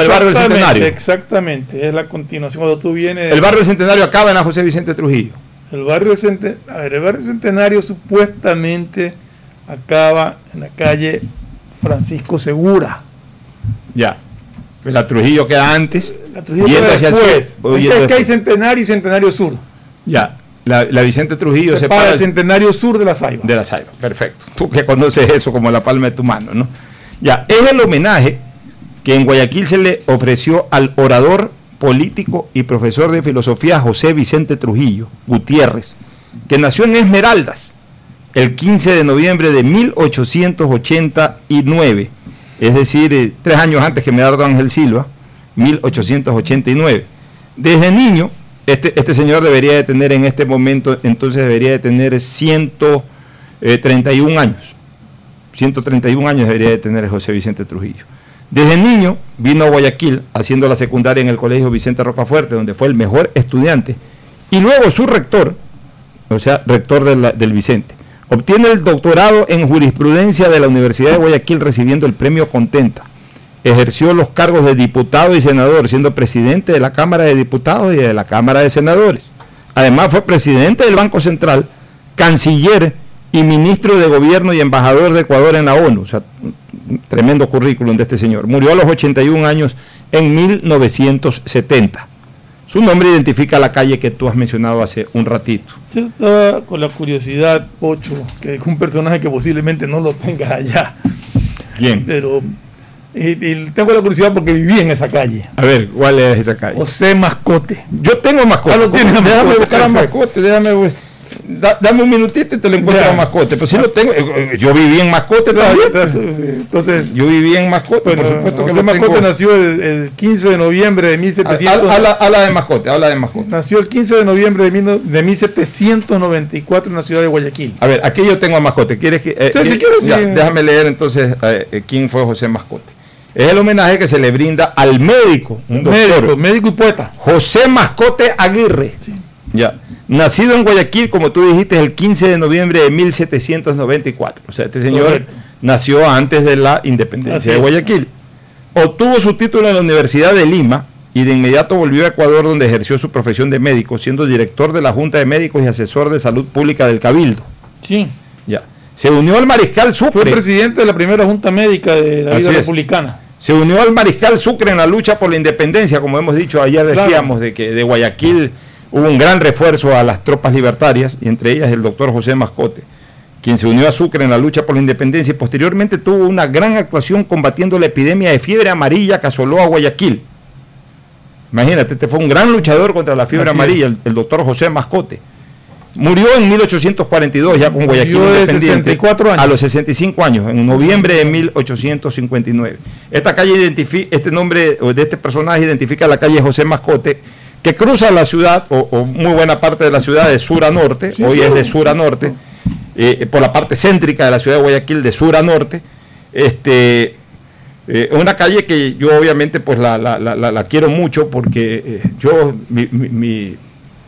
barrio del Centenario. Exactamente, es la continuación. Cuando tú vienes. El barrio del Centenario acaba en la José Vicente Trujillo. El barrio, Cente- a ver, el barrio Centenario supuestamente acaba en la calle Francisco Segura. Ya. Pues La Trujillo queda antes. La Trujillo queda hacia el después. sur, Es que, hay. Centenario y Centenario Sur. Ya. La, la Vicente Trujillo Se separa para el el- Centenario Sur de la Saiba. de la Saiba. Perfecto. Tú que conoces eso como la palma de tu mano, ¿no? Ya, es el homenaje que en Guayaquil se le ofreció al orador político y profesor de filosofía José Vicente Trujillo Gutiérrez, que nació en Esmeraldas el 15 de noviembre de 1889, es decir, eh, tres años antes que Medardo Ángel Silva, 1889. Desde niño, este, este señor debería de tener en este momento, entonces debería de tener 131 años. 131 años debería de tener José Vicente Trujillo. Desde niño vino a Guayaquil haciendo la secundaria en el Colegio Vicente Rocafuerte, donde fue el mejor estudiante, y luego su rector, o sea, rector de del Vicente, obtiene el doctorado en jurisprudencia de la Universidad de Guayaquil recibiendo el premio Contenta. Ejerció los cargos de diputado y senador, siendo presidente de la Cámara de Diputados y de la Cámara de Senadores. Además fue presidente del Banco Central, canciller y ministro de Gobierno y embajador de Ecuador en la ONU. O sea, tremendo currículum de este señor. Murió a los 81 años en 1970. Su nombre identifica la calle que tú has mencionado hace un ratito. Yo estaba con la curiosidad, Pocho, que es un personaje que posiblemente no lo tengas allá. ¿Quién? Pero y- y tengo la curiosidad porque viví en esa calle. A ver, ¿cuál es esa calle? José Mascote. Yo tengo mascote. Ah, lo tienes, Déjame buscar a mascote, déjame bu- da- dame un minutito y te lo encuentro a mascote. Pero si lo tengo, eh, yo viví en mascote todavía. Entonces, Yo viví en mascote, por supuesto que José lo Mascote tengo. nació el, el 15 de noviembre de 1700. Habla, de mascote, habla de mascote. Nació el 15 de noviembre de, mil no- de 1794 en la ciudad de Guayaquil. A ver, aquí yo tengo a mascote. ¿Quieres que, eh, Sí, si eh, quieres, ya, sí. Déjame leer entonces eh, eh, quién fue José Mascote. Es el homenaje que se le brinda al médico, un doctor, Médico, médico y poeta. José Mascote Aguirre. Ya. Nacido en Guayaquil, como tú dijiste, el 15 de noviembre de 1794. O sea, este señor Correcto. nació antes de la independencia de. Guayaquil. Obtuvo su título en la Universidad de Lima y de inmediato volvió a Ecuador, donde ejerció su profesión de médico, siendo director de la Junta de Médicos y asesor de salud pública del Cabildo. Sí. Ya. Se unió al mariscal Fue Sucre. presidente de la primera junta médica de la Así vida es. republicana. Se unió al mariscal Sucre en la lucha por la independencia, como hemos dicho ayer Claro. decíamos de que de Guayaquil hubo un gran refuerzo a las tropas libertarias y entre ellas el doctor José Mascote, quien se unió a Sucre en la lucha por la independencia y posteriormente tuvo una gran actuación combatiendo la epidemia de fiebre amarilla que asoló a Guayaquil. Imagínate, este fue un gran luchador contra la fiebre Así amarilla, el, el doctor José Mascote. Murió en 1842 ya con Guayaquil Murió de independiente 64 años. a los 65 años, en noviembre de 1859. Esta calle identifica, este nombre de este personaje identifica la calle José Mascote, que cruza la ciudad, o, o muy buena parte de la ciudad de sur a norte, Sí, hoy sí. es de sur a norte, eh, por la parte céntrica de la ciudad de Guayaquil, de sur a norte. Este, eh, una calle que yo obviamente pues la, la- la- la- la quiero mucho porque eh, yo mi, mi- mi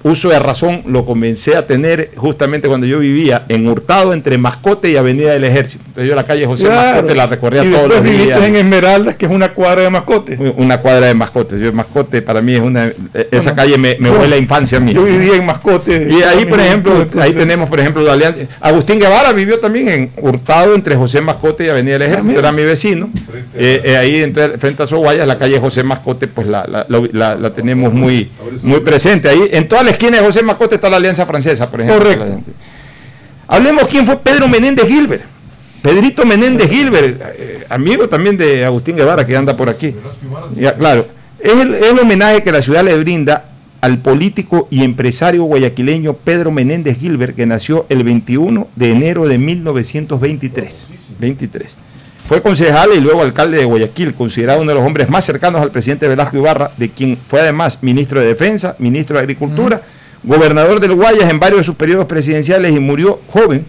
uso de razón lo comencé a tener justamente cuando yo vivía en Hurtado entre Mascote y Avenida del Ejército. Entonces yo la calle José Claro. Mascote la recorría y todos los viviste días. en Esmeraldas, que es una cuadra de mascotes. Una cuadra de mascotes. Yo mascote para mí es una eh, esa Bueno, calle me, me yo- huele a infancia mía. Yo vivía en mascotes. Y ahí, por ejemplo, ahí tenemos, por ejemplo, la alianza. Agustín Guevara vivió también en Hurtado entre José Mascote y Avenida del Ejército, era mi vecino. Eh, eh, ahí entonces, frente a Soguayas, la calle José Mascote, pues la, la- la- la- la tenemos muy, muy presente. Ahí, en toda la esquina de José Mascote está la Alianza Francesa, por ejemplo. Correcto. Hablemos quién fue Pedro Menéndez Gilbert. Pedrito Menéndez Gilbert, eh, amigo también de Agustín Guevara, que anda por aquí. Ya, claro. Es el, es el homenaje que la ciudad le brinda al político y empresario guayaquileño Pedro Menéndez Gilbert, que nació el 21 de enero de 1923. 23. Fue concejal y luego alcalde de Guayaquil, considerado uno de los hombres más cercanos al presidente Velasco Ibarra, de quien fue además ministro de Defensa, ministro de Agricultura, gobernador del Guayas en varios de sus periodos presidenciales y murió joven.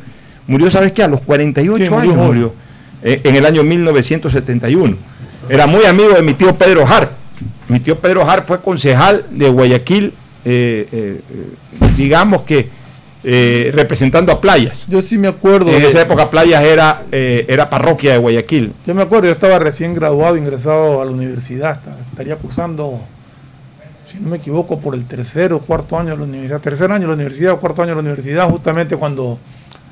Murió, ¿sabes qué? A los 48 Sí, murió años joven. murió, eh, en el año 1971. Era muy amigo de mi tío Pedro Har. Mi tío Pedro Har fue concejal de Guayaquil, eh, eh, digamos que eh, representando a Playas. Yo sí me acuerdo. En de- esa época Playas era, eh, era parroquia de Guayaquil. Yo me acuerdo, yo estaba recién graduado, ingresado a la universidad. esta- Estaría cursando, si no me equivoco, por el tercer o cuarto año de la universidad. Tercer año de la universidad o cuarto año de la universidad, justamente cuando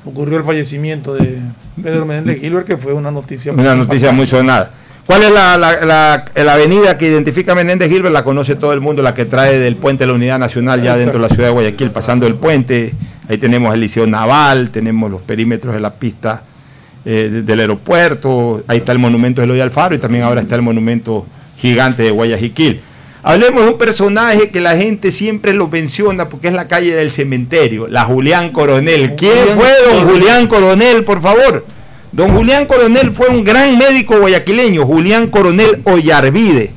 ocurrió el fallecimiento de Pedro Menéndez Gilbert, que fue una noticia Una noticia muy sonada. ¿Cuál es la, la- la- la avenida que identifica a Menéndez Gilbert? La conoce todo el mundo, la que trae del puente de la Unidad Nacional ya dentro de la ciudad de Guayaquil, pasando el puente. Ahí tenemos el Liceo Naval, tenemos los perímetros de la pista eh, de- del aeropuerto, ahí está el monumento de Eloy Alfaro y también ahora está el monumento gigante de Guayaquil. Hablemos de un personaje que la gente siempre lo menciona porque es la calle del cementerio, la Julián Coronel. ¿Quién Julián fue don Coronel. Julián Coronel, por favor? Don Julián Coronel fue un gran médico guayaquileño, Julián Coronel Ollarvide.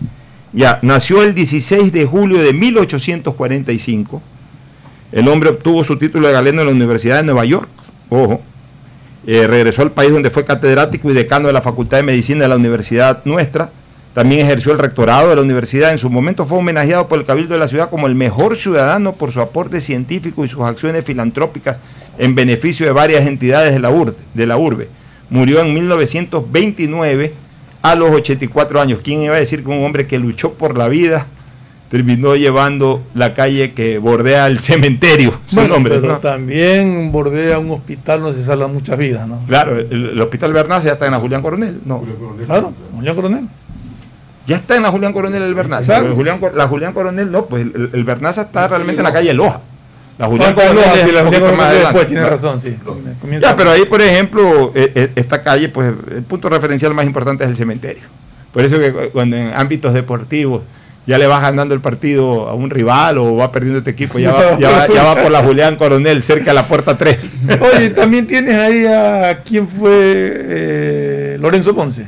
Ya, nació el 16 de julio de 1845. El hombre obtuvo su título de galeno en la Universidad de Nueva York. Ojo. Eh, regresó al país donde fue catedrático y decano de la Facultad de Medicina de la Universidad nuestra. También ejerció el rectorado de la universidad. En su momento fue homenajeado por el Cabildo de la ciudad como el mejor ciudadano por su aporte científico y sus acciones filantrópicas en beneficio de varias entidades de la urbe. De la urbe. Murió en 1929 a los 84 años. ¿Quién iba a decir que un hombre que luchó por la vida terminó llevando la calle que bordea el cementerio? Su Bueno, nombre, pero ¿no? también bordea un hospital donde se salvan muchas vidas, ¿no? Claro, el, el Hospital Bernaza ya está en la Julián Coronel. No. Claro, Julián Coronel. Ya está en la Julián Coronel el Bernaza. Claro. Julián la Julián Coronel no, pues el, el Bernaza está realmente en la calle Loja. La Julián Coronel Loja, es la Julián más Coronel adelante. tiene Claro. razón, sí. Comienza- Ya, pero ahí, por ejemplo, eh, eh, esta calle, pues el punto referencial más importante es el cementerio. Por eso que cu- cuando en ámbitos deportivos ya le vas ganando el partido a un rival o va perdiendo este equipo, ya va, ya va- ya va por la Julián Coronel cerca de la puerta 3. Oye, también tienes ahí a quién fue eh, Lorenzo Ponce.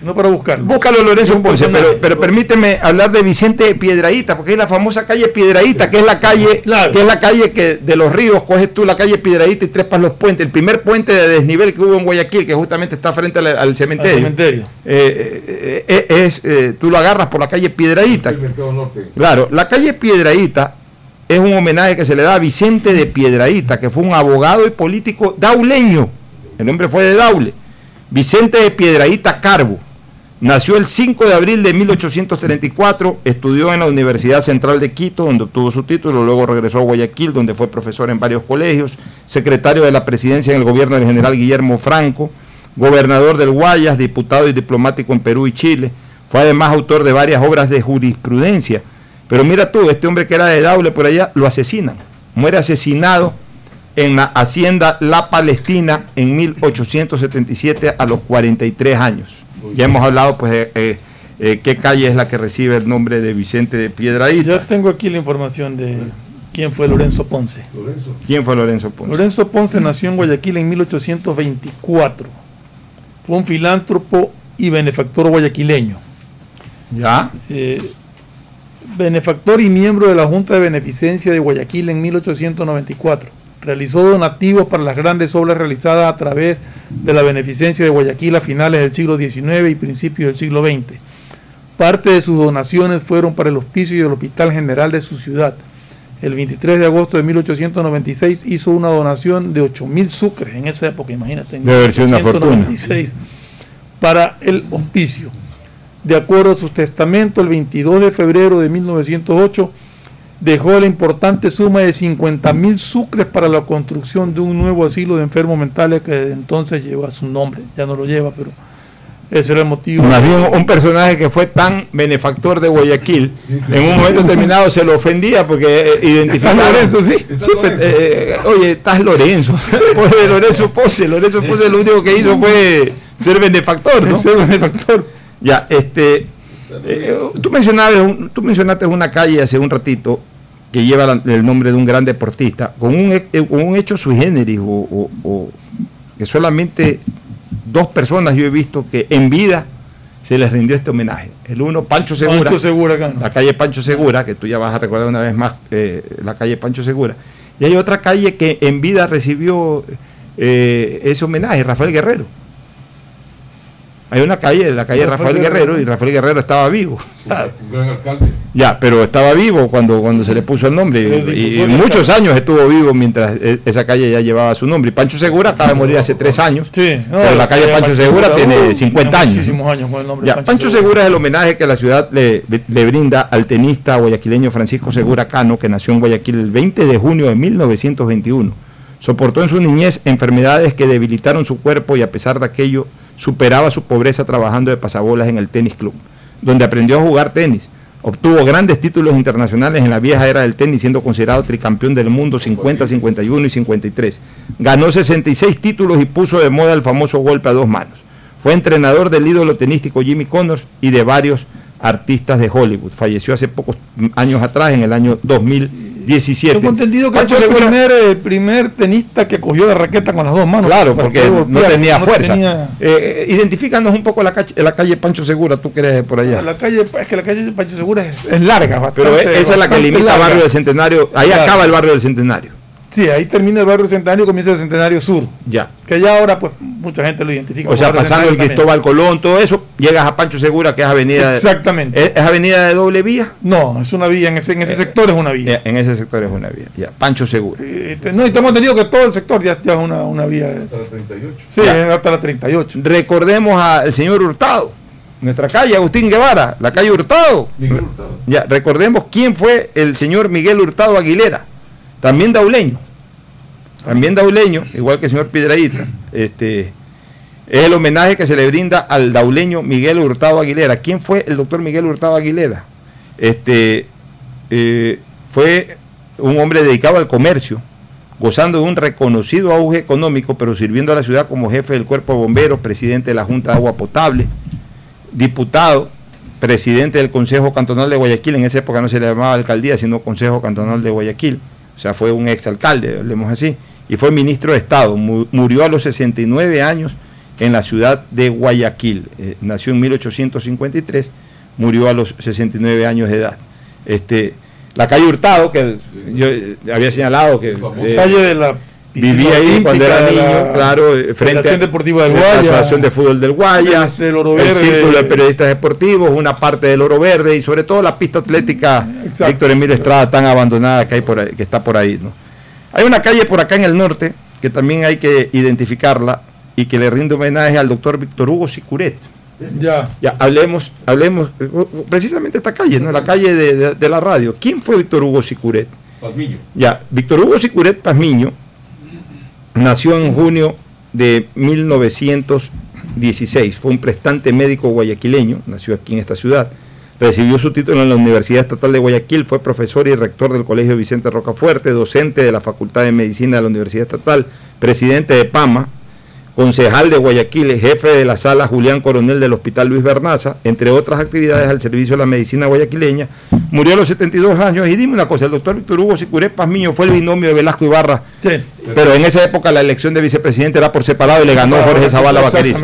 No para buscarlo. Búscalo Lorenzo Ponce, pero, pero permíteme hablar de Vicente Piedraíta, porque es la famosa calle Piedraíta, que es la calle, que es la calle que de los ríos, coges tú la calle Piedraíta y trepas los puentes, el primer puente de desnivel que hubo en Guayaquil, que justamente está frente al, al cementerio. Al cementerio. Eh, eh, eh, es, eh, tú lo agarras por la calle Piedraíta. Claro, la calle Piedraíta es un homenaje que se le da a Vicente de Piedraíta, que fue un abogado y político dauleño. El nombre fue de Daule. Vicente de Piedraíta Carbo. Nació el 5 de abril de 1834, estudió en la Universidad Central de Quito, donde obtuvo su título, luego regresó a Guayaquil, donde fue profesor en varios colegios, secretario de la presidencia en el gobierno del general Guillermo Franco, gobernador del Guayas, diputado y diplomático en Perú y Chile. Fue además autor de varias obras de jurisprudencia. Pero mira tú, este hombre que era de Daule por allá, lo asesinan. Muere asesinado en la hacienda La Palestina en 1877 a los 43 años. Ya hemos hablado pues de eh, eh, qué calle es la que recibe el nombre de Vicente de Piedraíta. Ya tengo aquí la información de quién fue Lorenzo Ponce. ¿Quién fue Lorenzo Ponce? Lorenzo Ponce nació en Guayaquil en 1824. Fue un filántropo y benefactor guayaquileño. ¿Ya? Eh, benefactor y miembro de la Junta de Beneficencia de Guayaquil en 1894. Realizó donativos para las grandes obras realizadas a través de la beneficencia de Guayaquil a finales del siglo XIX y principios del siglo XX. Parte de sus donaciones fueron para el hospicio y el Hospital General de su ciudad. El 23 de agosto de 1896 hizo una donación de 8 mil sucres en esa época, imagínate. en Debe haber sido una fortuna. 1896, para el hospicio. De acuerdo a su testamento, el 22 de febrero de 1908 dejó la importante suma de 50 mil sucres para la construcción de un nuevo asilo de enfermos mentales que desde entonces lleva su nombre. Ya no lo lleva, pero ese era el motivo. Más bien un personaje que fue tan benefactor de Guayaquil, en un momento determinado se lo ofendía porque eh, identificaba. Lorenzo, sí. pues, eh, eh, oye, estás Lorenzo. Oye, Lorenzo Pose. Lorenzo Pose lo único que hizo fue ser benefactor, ¿no? Ser benefactor. Ya, este. Eh, tú, mencionabas, un- tú mencionaste una calle hace un ratito que lleva la- el nombre de un gran deportista, con un, he- eh, con un hecho sui generis, o, o- o que solamente dos personas yo he visto que en vida se les rindió este homenaje. El uno, Pancho Segura. Pancho Segura, acá, ¿no? La calle Pancho Segura, que tú ya vas a recordar una vez más eh, la calle Pancho Segura. Y hay otra calle que en vida recibió eh, ese homenaje, Rafael Guerrero. Hay una calle, la calle Rafael Rafael, Guerrero, Guerrero. y Rafael Guerrero estaba vivo. Un gran alcalde. Ya, pero estaba vivo cuando, cuando se le puso el nombre. Y, muchos años estuvo vivo mientras eh, esa calle ya llevaba su nombre. Y Pancho Segura acaba de morir hace tres años. no, pero la calle Pancho Segura tiene 50 años. Muchísimos años con el nombre Ya, Pancho Segura es el homenaje que la ciudad le, le brinda al tenista guayaquileño Francisco Segura Cano, que nació en Guayaquil el 20 de junio de 1921. Soportó en su niñez enfermedades que debilitaron su cuerpo y a pesar de aquello superaba su pobreza trabajando de pasabolas en el tenis club, donde aprendió a jugar tenis. Obtuvo grandes títulos internacionales en la vieja era del tenis, siendo considerado tricampeón del mundo 50, 51 y 53. Ganó 66 títulos y puso de moda el famoso golpe a dos manos. Fue entrenador del ídolo tenístico Jimmy Connors y de varios artistas de Hollywood. Falleció hace pocos años atrás, en el año 2017. Tengo entendido que Pancho fue el Segura- primer, el primer tenista que cogió la raqueta con las dos manos. Claro, porque no tenía no fuerza. tenía- Eh, eh, un poco la, calle- la calle Pancho Segura, tú que eres por allá. La calle, es que la calle Pancho Segura es, es larga, Pero bastante- esa es la que limita larga. barrio del Centenario. Ahí Claro. acaba el barrio del Centenario. Sí, ahí termina el barrio Centenario y comienza el Centenario Sur. Ya. Que ya ahora, pues, mucha gente lo identifica. O sea, pasando el Cristóbal Colón, todo eso, llegas a Pancho Segura, que es avenida. de- Exactamente. ¿Es, es avenida de doble vía? Eh, No, es una vía, en ese, en ese sector es una vía. En ese sector es una vía. Ya, Pancho Segura. Eh, te- no, y tenemos entendido que todo el sector ya, ya es una, una vía. Hasta la 38. Sí, Ya. hasta la 38. Recordemos al señor Hurtado, nuestra calle, Agustín Guevara, la calle Hurtado. Ya, recordemos quién fue el señor Miguel Hurtado Aguilera, también dauleño. También dauleño, igual que el señor Piedraíta. Este, es el homenaje que se le brinda al dauleño Miguel Hurtado Aguilera. ¿Quién fue el doctor Miguel Hurtado Aguilera? Este, eh, fue un hombre dedicado al comercio, gozando de un reconocido auge económico, pero sirviendo a la ciudad como jefe del cuerpo de bomberos, presidente de la Junta de Agua Potable, diputado presidente del Consejo Cantonal de Guayaquil, en esa época no se le llamaba alcaldía, sino Consejo Cantonal de Guayaquil, o sea, fue un exalcalde, hablemos así, y fue ministro de Estado, murió a los 69 años en la ciudad de Guayaquil, eh, nació en 1853, murió a los 69 años de edad. Este, la calle Hurtado, que yo había señalado que... calle de la Vivía ahí cuando era niño, claro, eh, frente a Deportiva del la Guaya, Asociación de Fútbol del Guaya, el, el Círculo de Periodistas Deportivos, una parte del Oro Verde y sobre todo la pista atlética Víctor Emilio Estrada tan abandonada que hay por ahí, que está por ahí, ¿no? Hay una calle por acá en el norte que también hay que identificarla y que le rinde homenaje al doctor Víctor Hugo Sicuret. Ya. Ya, hablemos, hablemos, eh, precisamente esta calle, ¿no? La calle de, de la radio. ¿Quién fue Víctor Hugo Sicuret? Pazmiño. Ya, Víctor Hugo Sicuret Pazmiño nació en junio de 1916. Fue un prestante médico guayaquileño, nació aquí en esta ciudad. Recibió su título en la Universidad Estatal de Guayaquil, fue profesor y rector del Colegio Vicente Rocafuerte, docente de la Facultad de Medicina de la Universidad Estatal, presidente de PAMA, concejal de Guayaquil, jefe de la sala Julián Coronel del Hospital Luis Bernaza, entre otras actividades al servicio de la medicina guayaquileña. Murió a los 72 años. Y dime una cosa, el doctor Víctor Hugo Sicuré Pazmiño fue el binomio de Velasco Ibarra. Sí. Pero en esa época la elección de vicepresidente era por separado y le ganó Jorge Zavala Vaquerizo.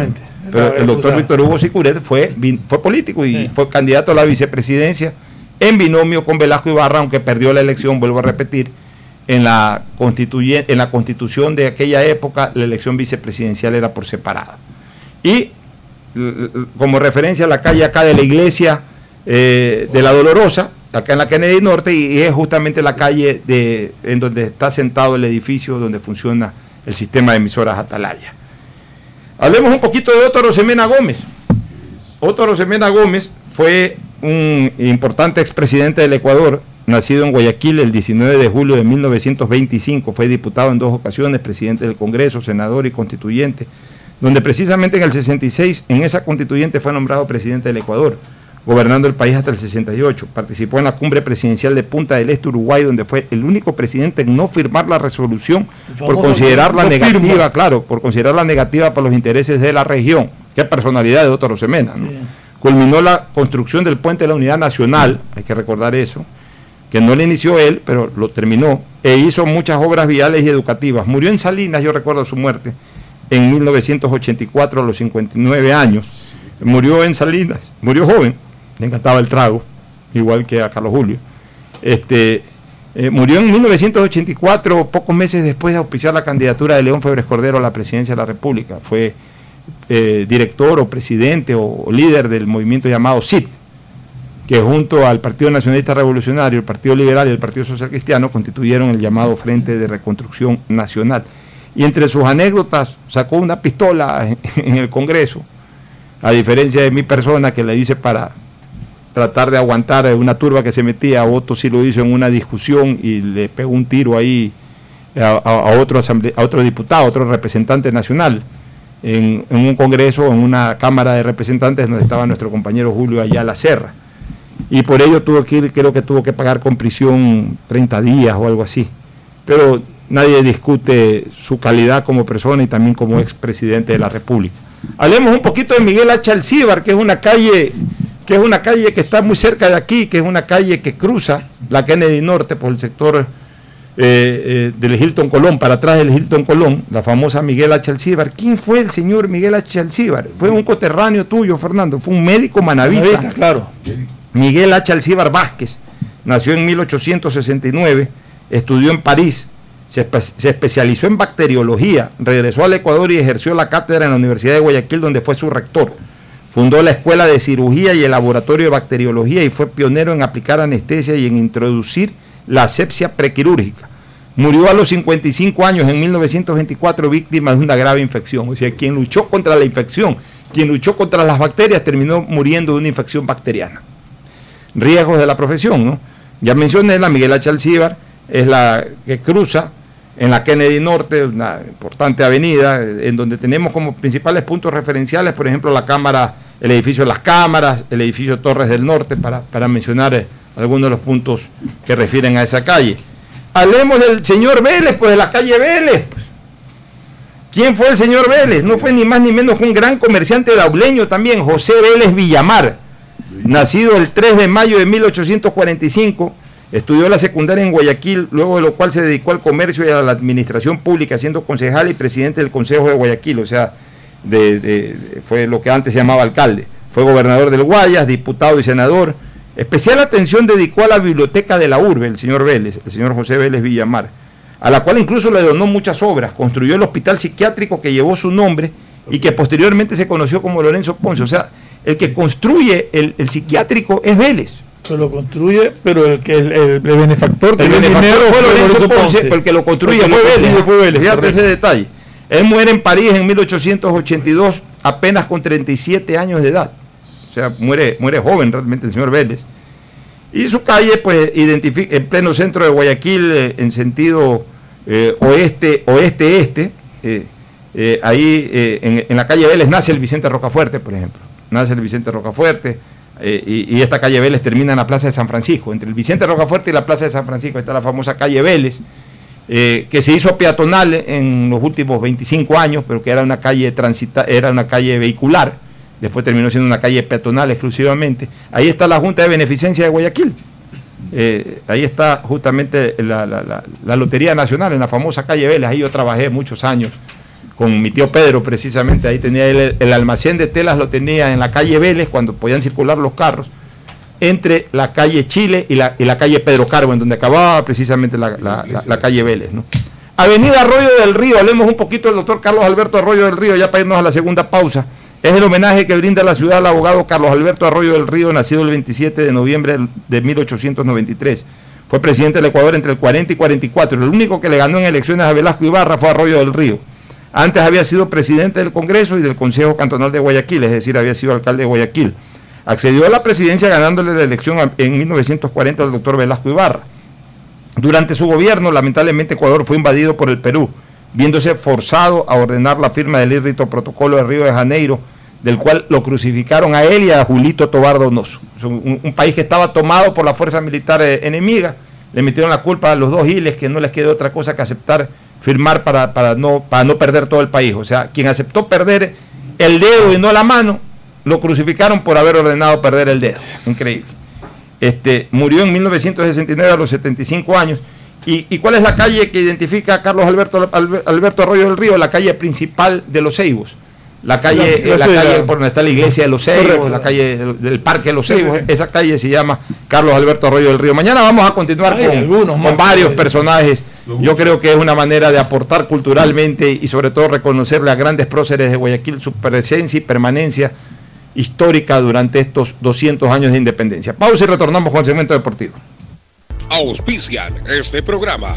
Pero el doctor Víctor Hugo Sicuret fue, fue político y fue candidato a la vicepresidencia en binomio con Velasco Ibarra, aunque perdió la elección, vuelvo a repetir en la, en la constitución de aquella época la elección vicepresidencial era por separado. Y como referencia la calle acá de la iglesia eh, de la Dolorosa, acá en la Kennedy Norte, y, es justamente la calle de, en donde está sentado el edificio donde funciona el sistema de emisoras Atalaya. Hablemos un poquito de Otto Rosemena Gómez. Otto Rosemena Gómez fue un importante expresidente del Ecuador, nacido en Guayaquil el 19 de julio de 1925, fue diputado en dos ocasiones, presidente del Congreso, senador y constituyente, donde precisamente en el 66, en esa constituyente fue nombrado presidente del Ecuador, gobernando el país hasta el 68. Participó en la cumbre presidencial de Punta del Este, Uruguay, donde fue el único presidente en no firmar la resolución por considerarla negativa, claro, por considerarla negativa para los intereses de la región. Qué personalidad de Otto Rosemena, ¿no? Culminó la construcción del puente de la Unidad Nacional, hay que recordar eso que no le inició él, pero lo terminó, e hizo muchas obras viales y educativas. Murió en Salinas, yo recuerdo su muerte, en 1984 a los 59 años. Murió en Salinas, murió joven, le encantaba el trago, igual que a Carlos Julio. Este, eh, murió en 1984, pocos meses después de auspiciar la candidatura de León Febres Cordero a la presidencia de la República. Fue eh, director o presidente o, líder del movimiento llamado CIT, que junto al Partido Nacionalista Revolucionario, el Partido Liberal y el Partido Social Cristiano constituyeron el llamado Frente de Reconstrucción Nacional. Y entre sus anécdotas sacó una pistola en el Congreso, a diferencia de mi persona que le dice para tratar de aguantar una turba que se metía, Otto sí lo hizo en una discusión y le pegó un tiro ahí a, otro, a otro diputado, a otro representante nacional, en, en, un congreso, en una Cámara de Representantes donde estaba nuestro compañero Julio Ayala Serra y por ello tuvo que ir, creo que tuvo que pagar con prisión 30 días o algo así. Pero nadie discute su calidad como persona y también como expresidente de la República. Hablemos un poquito de Miguel H. Alcíbar, que es una calle que es una calle que está muy cerca de aquí, que es una calle que cruza la Kennedy Norte por el sector eh, eh, del Hilton Colón, para atrás del Hilton Colón, la famosa Miguel H. Alcíbar. ¿Quién fue el señor Miguel H. Alcíbar? Fue un coterráneo tuyo, Fernando, fue un médico manavita. claro. Miguel H. Alcíbar Vázquez nació en 1869, estudió en París, se, especializó en bacteriología, regresó al Ecuador y ejerció la cátedra en la Universidad de Guayaquil, donde fue su rector. Fundó la Escuela de Cirugía y el Laboratorio de Bacteriología y fue pionero en aplicar anestesia y en introducir la asepsia prequirúrgica. Murió a los 55 años en 1924 víctima de una grave infección. O sea, quien luchó contra la infección, quien luchó contra las bacterias, terminó muriendo de una infección bacteriana riesgos de la profesión. ¿no? Ya mencioné la Miguel H. Alcíbar, es la que cruza en la Kennedy Norte, una importante avenida, en donde tenemos como principales puntos referenciales, por ejemplo, la Cámara, el edificio de las Cámaras, el edificio Torres del Norte, para, mencionar eh, algunos de los puntos que refieren a esa calle. Hablemos del señor Vélez, pues de la calle Vélez. ¿Quién fue el señor Vélez? No fue ni más ni menos que un gran comerciante dauleño también, José Vélez Villamar nacido el 3 de mayo de 1845, estudió la secundaria en Guayaquil, luego de lo cual se dedicó al comercio y a la administración pública, siendo concejal y presidente del Consejo de Guayaquil, o sea, de- fue lo que antes se llamaba alcalde. Fue gobernador del Guayas, diputado y senador. Especial atención dedicó a la biblioteca de la urbe, el señor Vélez, el señor José Vélez Villamar, a la cual incluso le donó muchas obras. Construyó el hospital psiquiátrico que llevó su nombre y que posteriormente se conoció como Lorenzo Ponce. O sea, el que construye el, el psiquiátrico es Vélez. Que lo construye, pero el que el, el- benefactor que El benefactor fue Lorenzo Ponce, el que lo construye fue Vélez. fue Vélez, Fíjate correcto. ese detalle. Él muere en París en 1882, apenas con 37 años de edad. O sea, muere, muere joven realmente el señor Vélez. Y su calle, pues, identifica en pleno centro de Guayaquil, eh, en sentido eh, oeste, oeste-este. eh, ahí en, en la calle Vélez nace el Vicente Rocafuerte, por ejemplo. Nace el Vicente Rocafuerte. eh, y, esta calle Vélez termina en la Plaza de San Francisco. Entre el Vicente Rocafuerte y la Plaza de San Francisco está la famosa calle Vélez, eh, que se hizo peatonal en los últimos 25 años, pero que era una calle transita, era una calle vehicular. Después terminó siendo una calle peatonal exclusivamente. Ahí está la Junta de Beneficencia de Guayaquil. Eh, ahí está justamente la- la- la Lotería Nacional, en la famosa calle Vélez. Ahí yo trabajé muchos años con mi tío Pedro, precisamente. Ahí tenía el, el almacén de telas, lo tenía en la calle Vélez, cuando podían circular los carros, entre la calle Chile y la, y la calle Pedro Carbo, en donde acababa precisamente la, la- calle Vélez. ¿no? Avenida Arroyo del Río, hablemos un poquito del doctor Carlos Alberto Arroyo del Río, ya para irnos a la segunda pausa. Es el homenaje que brinda la ciudad al abogado Carlos Alberto Arroyo del Río, nacido el 27 de noviembre de 1893. Fue presidente del Ecuador entre el 40 y 44. El único que le ganó en elecciones a Velasco Ibarra fue Arroyo del Río. Antes había sido presidente del Congreso y del Consejo Cantonal de Guayaquil, es decir, había sido alcalde de Guayaquil. Accedió a la presidencia ganándole la elección en 1940 al doctor Velasco Ibarra. Durante su gobierno, lamentablemente, Ecuador fue invadido por el Perú, viéndose forzado a ordenar la firma del irrito protocolo de Río de Janeiro, del cual lo crucificaron a él y a Julito Tobar Donoso. Un- un país que estaba tomado por la fuerza militar eh, enemiga, le metieron la culpa a los dos giles que no les quedó otra cosa que aceptar firmar para, para, no, para no perder todo el país. O sea, quien aceptó perder el dedo y no la mano, lo crucificaron por haber ordenado perder el dedo. Increíble. Este, murió en 1969 a los 75 años. ¿Y, y cuál es la calle que identifica a Carlos Alberto, Albe- Alberto Arroyo del Río? La calle principal de los Ceibos. La calle, La- eh, la calle por donde está la iglesia de los Ceibos, la calle del, Parque de los Sí, sí, Ceibos. sí. Esa calle se llama Carlos Alberto Arroyo del Río. Mañana vamos a continuar Hay con, algunos con más. varios personajes. Yo creo que es una manera de aportar culturalmente y sobre todo reconocerle a grandes próceres de Guayaquil su presencia y permanencia histórica durante estos 200 años de independencia. Pausa y retornamos con el segmento deportivo. Auspician este programa.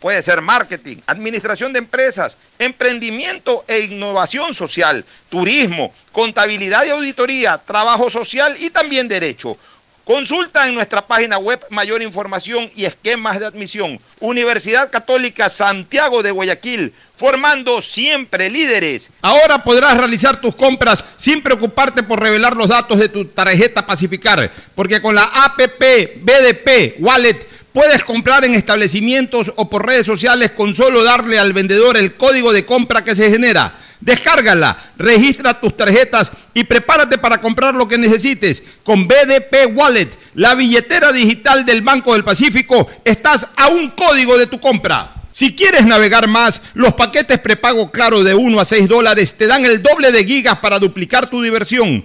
Puede ser marketing, administración de empresas, emprendimiento e innovación social, turismo, contabilidad y auditoría, trabajo social y también derecho. Consulta en nuestra página web mayor información y esquemas de admisión. Universidad Católica Santiago de Guayaquil, formando siempre líderes. Ahora podrás realizar tus compras sin preocuparte por revelar los datos de tu tarjeta Pacificar, porque con la APP BDP Wallet puedes comprar en establecimientos o por redes sociales con solo darle al vendedor el código de compra que se genera. Descárgala, registra tus tarjetas y prepárate para comprar lo que necesites. Con BDP Wallet, la billetera digital del Banco del Pacífico, estás a un código de tu compra. Si quieres navegar más, los paquetes prepago Claro de 1 a 6 dólares te dan el doble de gigas para duplicar tu diversión.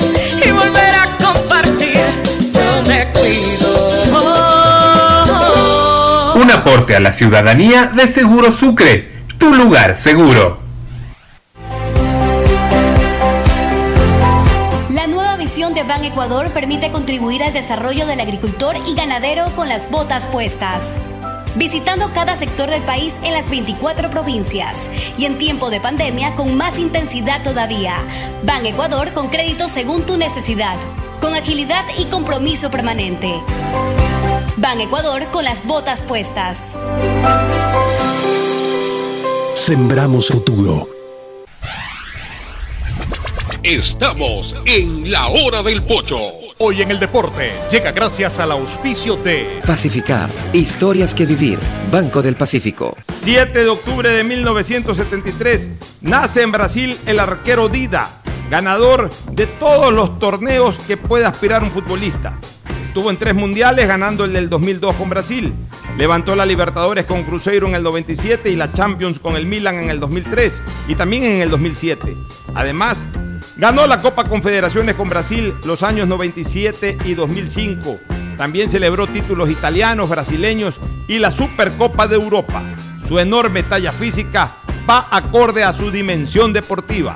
aporte a la ciudadanía de Seguro Sucre, tu lugar seguro. La nueva visión de Ban Ecuador permite contribuir al desarrollo del agricultor y ganadero con las botas puestas visitando cada sector del país en las 24 provincias y en tiempo de pandemia con más intensidad todavía. Ban Ecuador con crédito según tu necesidad, con agilidad y compromiso permanente. Ban Ecuador con las botas puestas. Sembramos futuro. Estamos en la hora del pocho. Hoy en el deporte llega gracias al auspicio de Pacificar, historias que vivir, Banco del Pacífico. 7 de octubre de 1973 nace en Brasil el arquero Dida, ganador de todos los torneos que puede aspirar un futbolista. Estuvo en tres mundiales ganando el del 2002 con Brasil. Levantó la Libertadores con Cruzeiro en el 97 y la Champions con el Milan en el 2003 y también en el 2007. Además, ganó la Copa Confederaciones con Brasil los años 97 y 2005. También celebró títulos italianos, brasileños y la Supercopa de Europa. Su enorme talla física va acorde a su dimensión deportiva.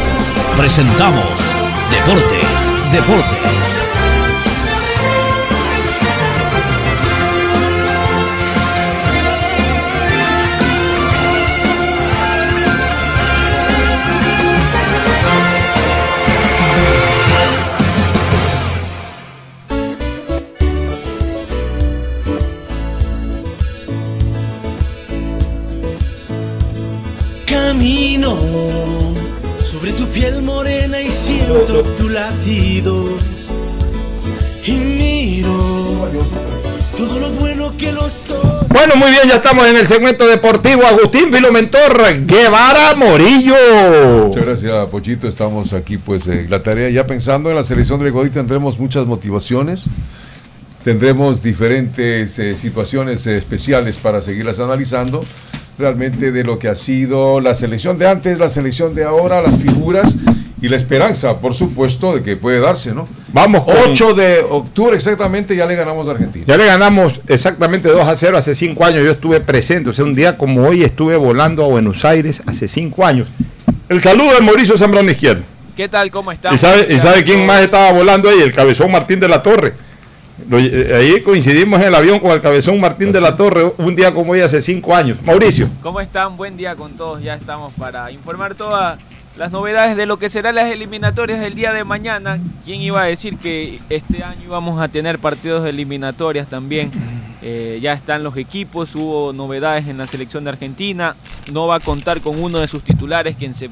presentamos Deportes, Deportes. Latido. Y miro todo lo bueno que los dos. Bueno, muy bien, ya estamos en el segmento deportivo. Agustín Filomentor, Guevara Morillo. Muchas gracias, Pochito. Estamos aquí, pues, en la tarea ya pensando en la selección de Ecuador. Tendremos muchas motivaciones. Tendremos diferentes eh, situaciones eh, especiales para seguirlas analizando realmente de lo que ha sido la selección de antes, la selección de ahora, las figuras y la esperanza, por supuesto, de que puede darse, ¿no? Vamos, 8 de octubre exactamente, ya le ganamos a Argentina. Ya le ganamos exactamente 2 a 0 hace 5 años. Yo estuve presente, o sea, un día como hoy estuve volando a Buenos Aires hace 5 años. El saludo de Mauricio Zambrano Izquierdo. ¿Qué tal? ¿Cómo está? ¿Y sabe, ¿y sabe quién más estaba volando ahí? El cabezón Martín de la Torre. Lo- eh, ahí coincidimos en el avión con el cabezón Martín de la Torre un día como hoy hace 5 años. Mauricio. ¿Cómo están? Buen día con todos. Ya estamos para informar todas las novedades de lo que serán las eliminatorias del día de mañana. ¿Quién iba a decir que este año íbamos a tener partidos de eliminatorias también? Eh, ya están los equipos, hubo novedades en la selección de Argentina. No va a contar con uno de sus titulares, quien se,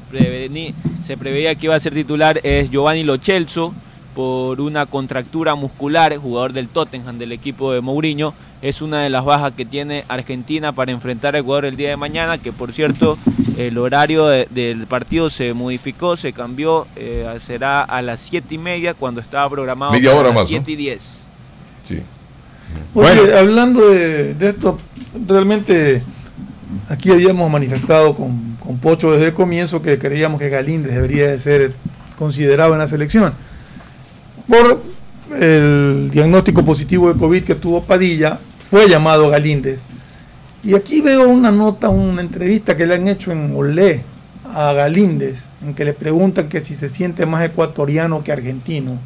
se preveía que iba a ser titular es Giovanni Lochelso por una contractura muscular, jugador del Tottenham del equipo de Mourinho. Es una de las bajas que tiene Argentina para enfrentar a Ecuador el día de mañana, que por cierto el horario de- del partido se modificó, se cambió, eh, será a las 7 y media cuando estaba programado Media para hora las más, ¿no? 7 y 10. Sí. Oye, hablando de, de esto, realmente aquí habíamos manifestado con, con Pocho desde el comienzo que creíamos que Galíndez debería de ser considerado en la selección. Por el diagnóstico positivo de COVID que tuvo Padilla, fue llamado Galíndez. Y aquí veo una nota, una entrevista que le han hecho en Olé a Galíndez, en que le preguntan que si se siente más ecuatoriano que argentino.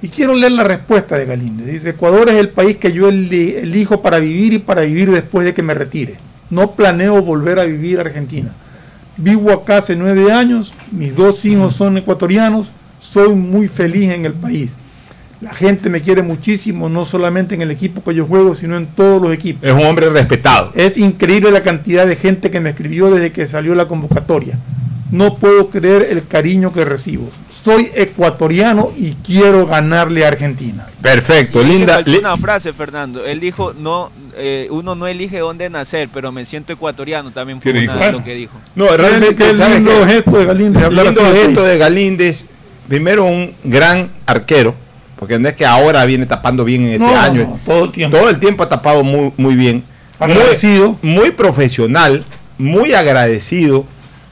Y quiero leer la respuesta de Galíndez. Dice, Ecuador es el país que yo eli- elijo para vivir y para vivir después de que me retire. No planeo volver a vivir a Argentina. Vivo acá hace nueve años, mis dos hijos son ecuatorianos, soy muy feliz en el país. La gente me quiere muchísimo, no solamente en el equipo que yo juego, sino en todos los equipos. Es un hombre respetado. Es increíble la cantidad de gente que me escribió desde que salió la convocatoria. No puedo creer el cariño que recibo. Soy ecuatoriano y quiero ganarle a Argentina. Perfecto, linda. una frase, Fernando. Él dijo, no, eh, uno no elige dónde nacer, pero me siento ecuatoriano también fue ¿Qué una lo que dijo. No, realmente, ¿sabes lindo qué? gesto de Galíndez hablar Lindo gesto de Galíndez. Primero, un gran arquero. Porque no es que ahora viene tapando bien en este No, año. no, todo el tiempo. Todo el tiempo ha tapado muy, muy bien. Agradecido. Muy, muy profesional, muy agradecido,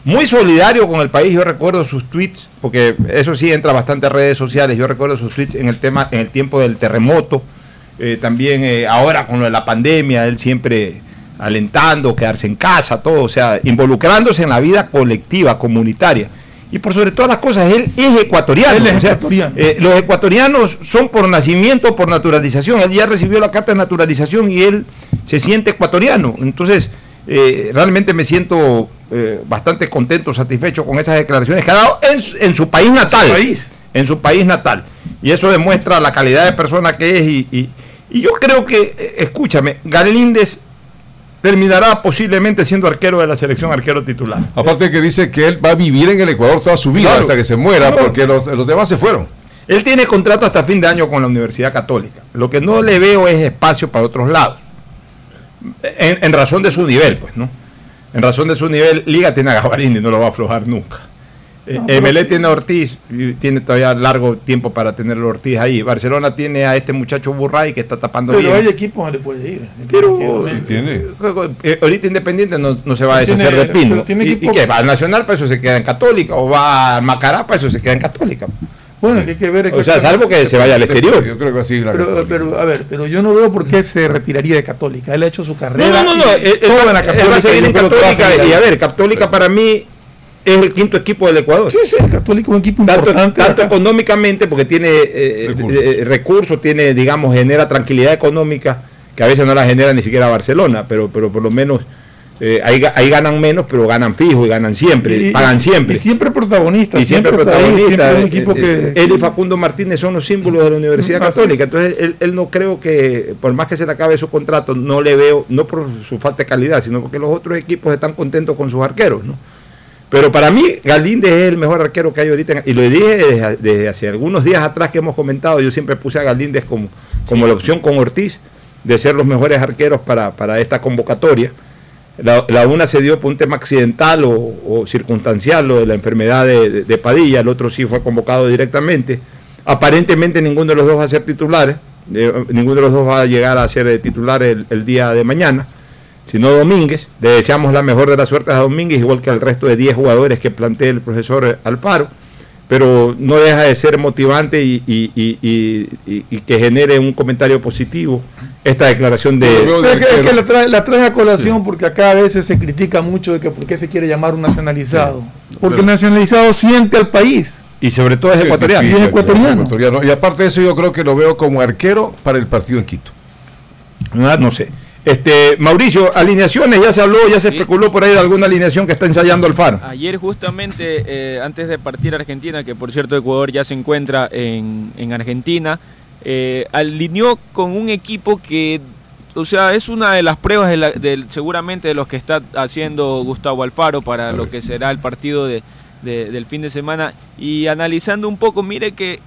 muy solidario con el país. Yo recuerdo sus tweets, porque eso sí entra bastante a redes sociales. Yo recuerdo sus tweets en el tema, en el tiempo del terremoto. eh, también eh, ahora con lo de la pandemia, él siempre alentando, quedarse en casa, todo, o sea, involucrándose en la vida colectiva, comunitaria. Y por sobre todas las cosas, él es ecuatoriano. Él es o sea, ecuatoriano. eh, los ecuatorianos son por nacimiento, por naturalización. Él ya recibió la carta de naturalización y él se siente ecuatoriano. Entonces, eh, realmente me siento eh, bastante contento, satisfecho con esas declaraciones que ha dado en, su- en su país natal. país. En su país natal. Y eso demuestra la calidad de persona que es. Y, y- y yo creo que, escúchame, Galíndez terminará posiblemente siendo arquero de la selección, arquero titular. Aparte que dice que él va a vivir en el Ecuador toda su vida Claro. hasta que se muera, Claro. porque los, los demás se fueron. Él tiene contrato hasta fin de año con la Universidad Católica. Lo que no le veo es espacio para otros lados. En, en razón de su nivel, pues, ¿no? En razón de su nivel, Liga tiene a Gavarini, no lo va a aflojar nunca. Eh, No, pero sí. tiene a Ortiz, tiene todavía largo tiempo para tener a Ortiz ahí. Barcelona tiene a este muchacho Burray que está tapando Pero bien. hay equipos donde puede ir. Pero Sí, tiene. eh, ahorita Independiente no, no se va a Tiene- deshacer de Pino. pero tiene ¿Y, equipo- y qué? ¿Va al Nacional? Para eso se queda en Católica. ¿O va al Macará? Para eso se queda en Católica. Bueno, que hay que ver O sea, exactamente. salvo que se vaya al exterior. Yo creo que así la Pero, pero, a ver, pero yo no veo por qué se retiraría de Católica. Él ha hecho su No, carrera. no, no, no. y Él, él va, él va a seguir en va a Católica. Y a ver, Católica para mí es el quinto equipo del Ecuador. Sí, sí, el Católico es un equipo Tanto, importante. tanto económicamente, porque tiene eh, Recursos. eh, recursos, tiene, digamos, genera tranquilidad económica, que a veces no la genera ni siquiera Barcelona, pero, pero por lo menos eh, ahí, ahí ganan menos, pero ganan fijo y ganan siempre, Y- pagan siempre. Y siempre protagonista. y siempre, siempre un eh, equipo eh, que. él y Facundo Martínez son los símbolos de la Universidad Así Católica. Entonces, él, él no creo que, por más que se le acabe su contrato, no le veo, no por su falta de calidad, sino porque los otros equipos están contentos con sus arqueros, ¿no? Pero para mí, Galíndez es el mejor arquero que hay ahorita. y lo dije desde, desde hace algunos días atrás que hemos comentado. Yo siempre puse a Galíndez como, como la opción con Ortiz de ser los mejores arqueros para, para esta convocatoria. La, la una se dio por un tema accidental o, o circunstancial, lo de la enfermedad de, de- de Padilla, el otro sí fue convocado directamente. Aparentemente ninguno de los dos va a ser titulares, eh, ninguno de los dos va a llegar a ser eh, titular el, el día de mañana, sino Domínguez. Le deseamos la mejor de las suertes a Domínguez, igual que al resto de 10 jugadores que plantea el profesor Alfaro, pero no deja de ser motivante y, y- y- y- y- y que genere un comentario positivo esta declaración de... Es que, es que la, trae, la trae a colación porque acá a veces se critica mucho de que por qué se quiere llamar un nacionalizado. Porque el nacionalizado siente al país. Y sobre todo es Sí, ecuatoriano. Y es ecuatoriano. ecuatoriano. Y aparte de eso, yo creo que lo veo como arquero para el partido en Quito. Ah, no sé. Este, Mauricio, alineaciones, ya se habló, ya se especuló por ahí de alguna alineación que está ensayando Alfaro. Ayer justamente, eh, antes de partir a Argentina, que por cierto Ecuador ya se encuentra en, en Argentina, eh, alineó con un equipo que, o sea, es una de las pruebas de la- seguramente de los que está haciendo Gustavo Alfaro para lo que será el partido de- de- del fin de semana. Y analizando un poco, mire que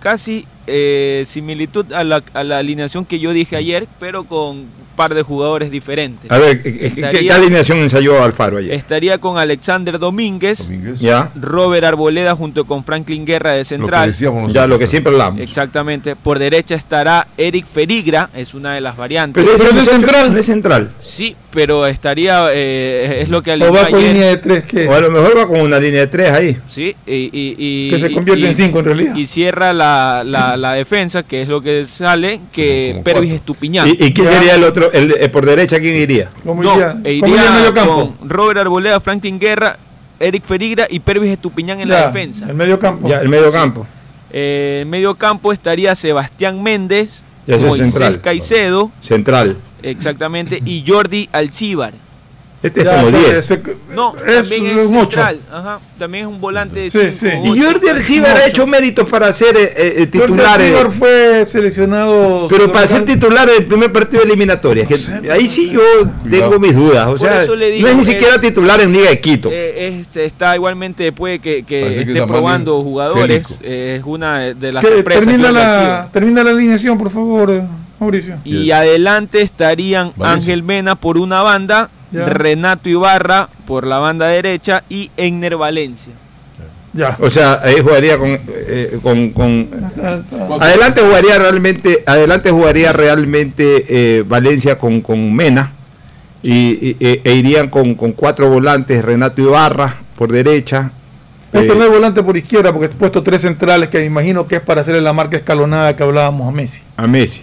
casi eh, similitud a la, a la alineación que yo dije ayer, pero con par de jugadores diferentes. A ver, ¿qué, qué- qué- Estaría- qué alineación ensayó Alfaro ayer? Estaría con Alexander Domínguez, Ya. Robert Arboleda junto con Franklin Guerra de central. decíamos Ya, lo que siempre hablamos. Exactamente. Por derecha estará Eric Ferigra, es una de las variantes. Pero ese muchacho no es central. Sí, pero estaría, eh, es lo que O alineó va con ayer. línea de tres que, O a lo mejor va con una línea de tres ahí. Sí, y, y- y- que se convierte y- en cinco en realidad. Y cierra la, la- la defensa, que es lo que sale, que Pervis Estupiñán. ¿Y, y quién sería el otro? El, de- por derecha, ¿quién iría? ¿Cómo No, iría? e ¿Cómo iría iría en medio campo? con Robert Arboleda, Franklin Guerra, Eric Ferigra y Pervis Estupiñán en la defensa. El medio campo. Ya, el medio campo. Eh, en medio campo estaría Sebastián Méndez, Moisés central. Caicedo, Central. exactamente, y Jordi Alcíbar. Este es Ya, como ese- 10. ese- No, es también es un central, ajá, también es un volante de Sí, cinco, sí. Y. Jordi Alcibar ha hecho méritos para ser eh, eh, titular. eh, Jordi fue seleccionado. pero para ser titular en el primer partido de eliminatoria. que ahí sí yo tengo mis dudas. O sea, digo, no es ni eh, siquiera titular en Liga de Quito. Eh, este, está igualmente, puede que, que esté probando jugadores. Eh, es una de las sorpresas. termina, la, termina la alineación, por favor, Mauricio. Y adelante estarían Valencia. Ángel Mena por una banda, Ya. Renato Ibarra por la banda derecha y Egner Valencia. Ya. O sea, ahí jugaría con, eh, con, con- adelante jugaría realmente, adelante jugaría realmente eh, Valencia con, con Mena y, y- e, e irían con, con cuatro volantes, Renato Ibarra por derecha. Puesto eh, no hay volante por izquierda, porque he puesto tres centrales que me imagino que es para hacerle la marca escalonada que hablábamos a Messi. a Messi.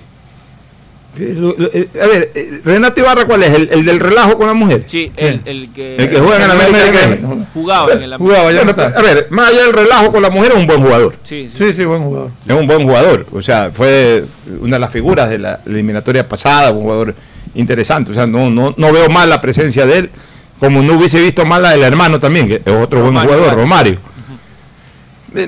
Eh, eh, a ver, eh, Renato Ibarra, ¿cuál es? ¿El, el del relajo con la mujer? Sí, El, el que, El que juega en el América. de México. jugaba en el Jugaba, ya no está. a ver, más allá del relajo con la mujer, es un buen jugador. Sí, Sí, sí, buen jugador. Es un buen jugador. O sea, fue una de las figuras de la eliminatoria pasada, un jugador interesante. O sea, no, no, no veo mal la presencia de él, como no hubiese visto mal la del hermano también, que es otro buen jugador. Romario.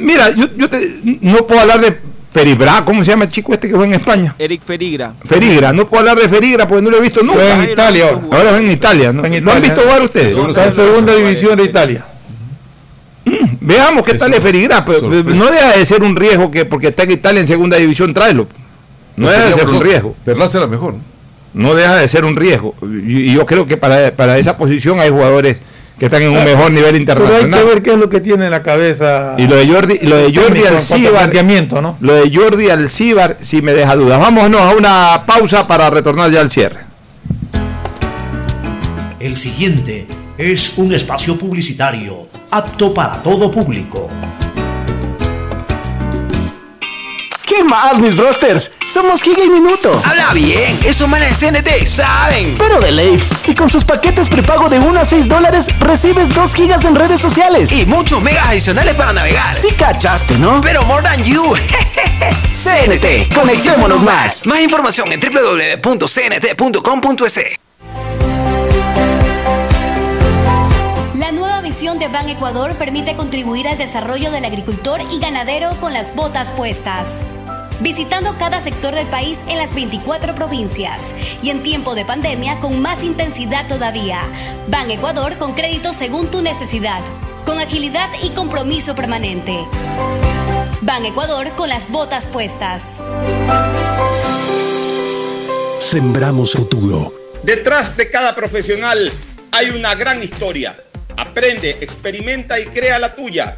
Mira, yo, yo te- no puedo hablar de Feribra, ¿cómo se llama el chico este que juega en España? Eric Ferigra. Ferigra, no puedo hablar de Ferigra porque no lo he visto nunca. Juega en Italia ahora. Ahora juega en Italia. ¿no? En ¿Lo han visto jugar ustedes? Está en segunda división de Italia. Veamos qué tal es Ferigra. pero no deja de ser un riesgo que porque está en Italia en segunda división, tráelo. No deja de ser un riesgo. Perlaza la mejor. ¿no? Deja de ser un riesgo. Y, y yo creo que para, para esa posición hay jugadores que están en un mejor nivel Pero hay que internacional. ver qué es lo que tiene en la cabeza. Y lo de Jordi, lo de Jordi ¿no? lo de Jordi Alcibar sí me deja dudas. Vámonos a una pausa para retornar ya al cierre. El siguiente es un espacio publicitario apto para todo público. ¿Qué más, mis brosters? Somos Giga y Minuto. Habla bien, esos manes de CNT saben. Pero de Leif. Y con sus paquetes prepago de 1 a 6 dólares, recibes 2 gigas en redes sociales. Y muchos megas adicionales para navegar. Sí cachaste, ¿no? Pero more than you. CNT, conectémonos más. Más información en www.cnt.com.es. La nueva visión de Ban Ecuador permite contribuir al desarrollo del agricultor y ganadero con las botas puestas. Visitando cada sector del país en las 24 provincias y en tiempo de pandemia con más intensidad todavía. Ban Ecuador con crédito según tu necesidad, con agilidad y compromiso permanente. Ban Ecuador con las botas puestas. Sembramos futuro. Detrás de cada profesional hay una gran historia. Aprende, experimenta y crea la tuya.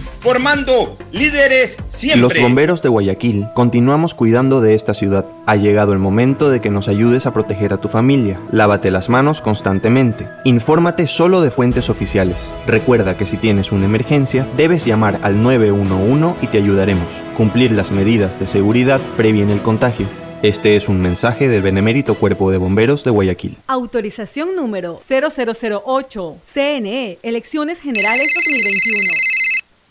formando líderes siempre. Los bomberos de Guayaquil continuamos cuidando de esta ciudad. Ha llegado el momento de que nos ayudes a proteger a tu familia. Lávate las manos constantemente. Infórmate solo de fuentes oficiales. Recuerda que si tienes una emergencia, debes llamar al 911 y te ayudaremos. Cumplir las medidas de seguridad previene el contagio. Este es un mensaje del Benemérito Cuerpo de Bomberos de Guayaquil. Autorización número 0008. CNE, Elecciones Generales 2021.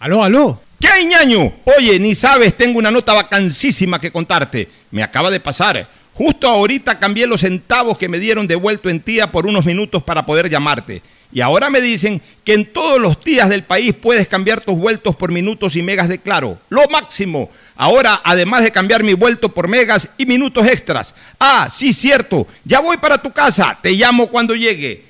Aló, aló. ¿Qué hay, ñaño? Oye, ni sabes, tengo una nota vacancísima que contarte. Me acaba de pasar. Justo ahorita cambié los centavos que me dieron devuelto en tía por unos minutos para poder llamarte. Y ahora me dicen que en todos los días del país puedes cambiar tus vueltos por minutos y megas de claro. Lo máximo. Ahora, además de cambiar mi vuelto por megas y minutos extras. Ah, sí, cierto. Ya voy para tu casa. Te llamo cuando llegue.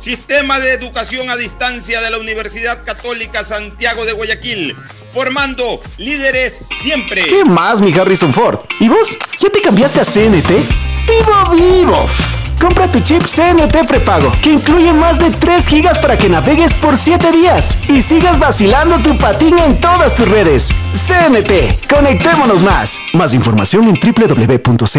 Sistema de Educación a Distancia de la Universidad Católica Santiago de Guayaquil. formando líderes siempre. ¿Qué más, mi Harrison Ford? ¿Y vos? ¿Ya te cambiaste a CNT? ¡Vivo, vivo! Compra tu chip CNT prepago, que incluye más de 3 gigas para que navegues por 7 días y sigas vacilando tu patín en todas tus redes. CNT, conectémonos más. Más información en www.cnt.com.es.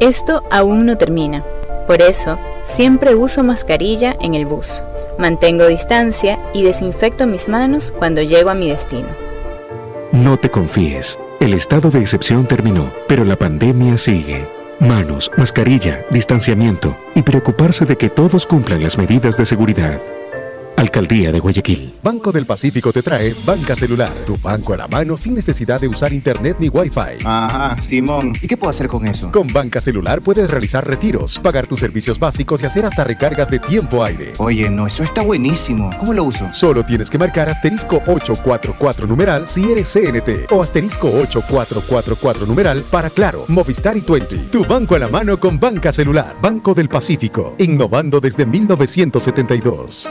Esto aún no termina. Por eso, siempre uso mascarilla en el bus. Mantengo distancia y desinfecto mis manos cuando llego a mi destino. No te confíes. El estado de excepción terminó, pero la pandemia sigue. Manos, mascarilla, distanciamiento y preocuparse de que todos cumplan las medidas de seguridad. Alcaldía de Guayaquil. Banco del Pacífico te trae Banca Celular, tu banco a la mano sin necesidad de usar internet ni wifi. Ajá, Simón. ¿Y qué puedo hacer con eso? Con Banca Celular puedes realizar retiros, pagar tus servicios básicos y hacer hasta recargas de tiempo aire. Oye, no, eso está buenísimo. ¿Cómo lo uso? Solo tienes que marcar asterisco 844 numeral si eres CNT o asterisco 8444 numeral para Claro, Movistar y Twenty. Tu banco a la mano con Banca Celular. Banco del Pacífico, innovando desde 1972.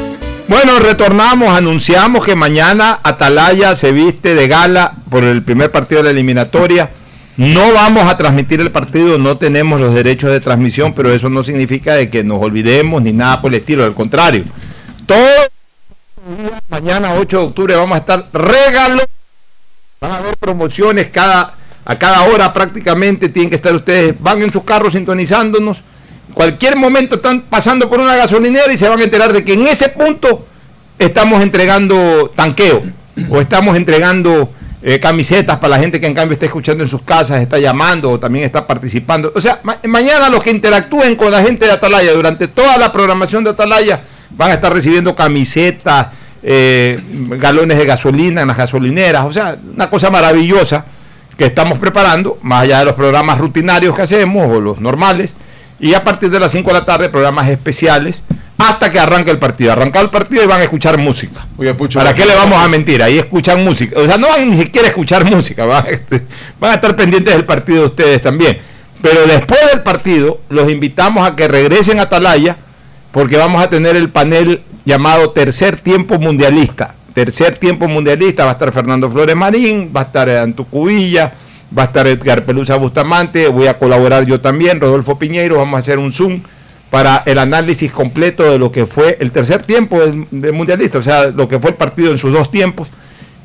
Bueno, retornamos, anunciamos que mañana Atalaya se viste de gala por el primer partido de la eliminatoria. No vamos a transmitir el partido, no tenemos los derechos de transmisión, pero eso no significa de que nos olvidemos ni nada por el estilo, al contrario. Todo mañana 8 de octubre vamos a estar regalando. Van a haber promociones cada a cada hora prácticamente tienen que estar ustedes, van en sus carros sintonizándonos cualquier momento están pasando por una gasolinera y se van a enterar de que en ese punto estamos entregando tanqueo o estamos entregando eh, camisetas para la gente que en cambio está escuchando en sus casas, está llamando o también está participando. O sea, mañana los que interactúen con la gente de Atalaya durante toda la programación de Atalaya van a estar recibiendo camisetas, eh, galones de gasolina en las gasolineras. O sea, una cosa maravillosa que estamos preparando, más allá de los programas rutinarios que hacemos o los normales. Y a partir de las 5 de la tarde, programas especiales hasta que arranque el partido. Arrancar el partido y van a escuchar música. ¿Para qué le vamos a mentir? Ahí escuchan música. O sea, no van ni siquiera a escuchar música. Van, van a estar pendientes del partido ustedes también. Pero después del partido, los invitamos a que regresen a Atalaya, porque vamos a tener el panel llamado Tercer Tiempo Mundialista. Tercer Tiempo Mundialista va a estar Fernando Flores Marín, va a estar Antucubilla va a estar Edgar Pelusa Bustamante, voy a colaborar yo también, Rodolfo Piñeiro, vamos a hacer un Zoom para el análisis completo de lo que fue el tercer tiempo del, Mundialista, o sea, lo que fue el partido en sus dos tiempos.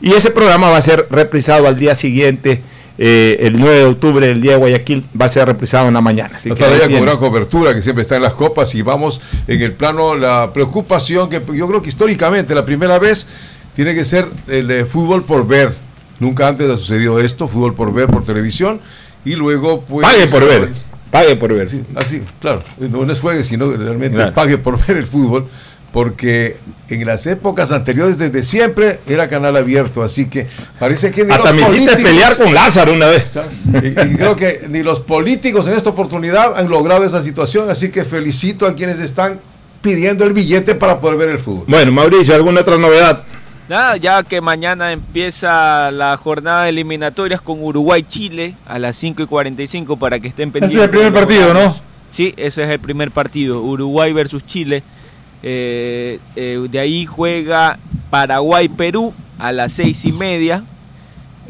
Y ese programa va a ser reprisado al día siguiente, eh, el 9 de octubre, el día de Guayaquil, va a ser reprisado en la mañana. Así con gran cobertura que siempre está en las copas y vamos en el plano, la preocupación que yo creo que históricamente la primera vez tiene que ser el eh, fútbol por ver Nunca antes ha sucedido esto, fútbol por ver por televisión y luego pues... Pague por ver, pague por ver. Sí, así, claro, no, es juegue, sino realmente pague por ver el fútbol. porque en las épocas anteriores, desde siempre, era canal abierto, así que parece que... Ni Hasta me hiciste pelear con Lázaro una vez. Y, y creo que ni los políticos en esta oportunidad han logrado esa situación, así que felicito a quienes están pidiendo el billete para poder ver el fútbol. Bueno, Mauricio, ¿alguna otra novedad? Nada, ya que mañana empieza la jornada de eliminatorias con Uruguay-Chile a las 5 y 45 para que estén pendientes. Este es el primer partido, ¿no? Sí, ese es el primer partido, Uruguay versus Chile. Eh, eh, de ahí juega Paraguay-Perú a las seis y media.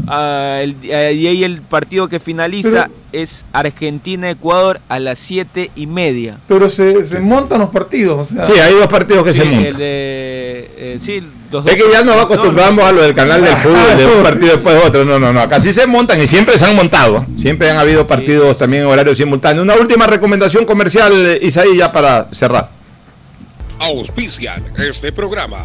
Ah, el- y ahí el partido que finaliza es Argentina-Ecuador a las siete y media. Pero se, se montan los partidos. O sea, Sí, hay dos partidos que Sí, se montan. el de- eh, sí, los Es que ya nos acostumbramos a lo del canal del fútbol, de un partido después de otro. No, no, no. Acá sí se montan y siempre se han montado. Siempre han habido partidos también en horario simultáneo. Una última recomendación comercial, eh, Isaí, ya para cerrar. Auspician este programa.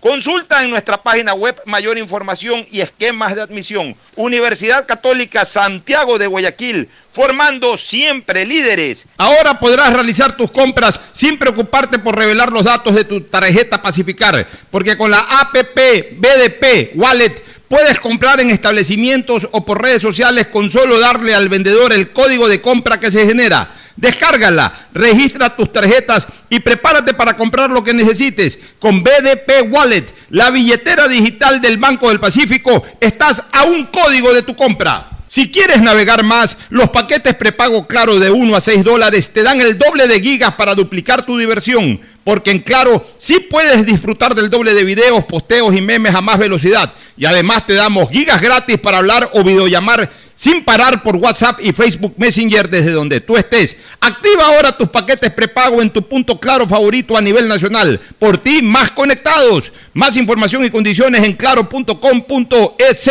Consulta en nuestra página web mayor información y esquemas de admisión. Universidad Católica Santiago de Guayaquil, formando siempre líderes. Ahora podrás realizar tus compras sin preocuparte por revelar los datos de tu tarjeta Pacificar, porque con la APP BDP Wallet puedes comprar en establecimientos o por redes sociales con solo darle al vendedor el código de compra que se genera. Descárgala, registra tus tarjetas y prepárate para comprar lo que necesites. Con BDP Wallet, la billetera digital del Banco del Pacífico, estás a un código de tu compra. Si quieres navegar más, los paquetes prepago Claro de 1 a 6 dólares te dan el doble de gigas para duplicar tu diversión. Porque en Claro sí puedes disfrutar del doble de videos, posteos y memes a más velocidad. Y además te damos gigas gratis para hablar o videollamar sin parar por WhatsApp y Facebook Messenger desde donde tú estés. Activa ahora tus paquetes prepago en tu punto claro favorito a nivel nacional. Por ti, más conectados. Más información y condiciones en claro.com.es.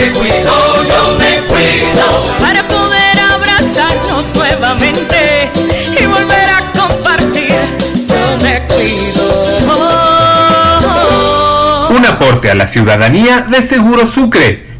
Me cuido, yo me cuido para poder abrazarnos nuevamente y volver a compartir. Yo me cuido. Un aporte a la ciudadanía de Seguro Sucre,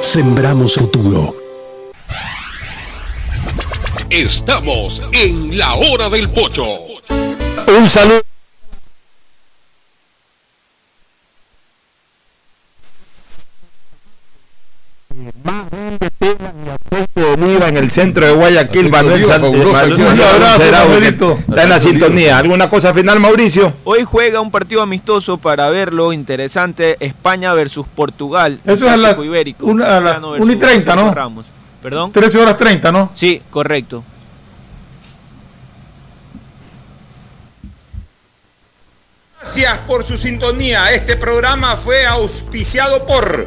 Sembramos futuro. Estamos en la hora del pocho. Un saludo. Oliva en el centro de Guayaquil, Manuel. Está en la sintonía. ¿Alguna cosa final, Mauricio? Hoy juega un partido amistoso para verlo, interesante, España versus Portugal. Eso es a las ibérico. una- a las Cristiano versus 1 y 30, ¿no? Ramos. ¿Perdón? 13 horas 30, ¿no? Sí, correcto. Gracias por su sintonía. Este programa fue auspiciado por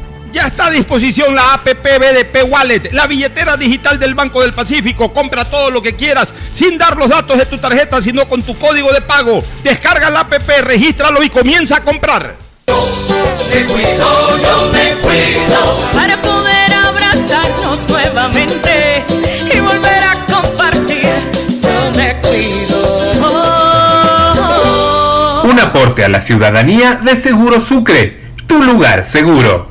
Ya está a disposición la APP BDP Wallet, la billetera digital del Banco del Pacífico. Compra todo lo que quieras sin dar los datos de tu tarjeta, sino con tu código de pago. Descarga la APP, regístralo y comienza a comprar. Me cuido, yo me cuido. Para poder abrazarnos nuevamente y volver a compartir, yo me cuido. Un aporte a la ciudadanía de Seguro Sucre, tu lugar seguro.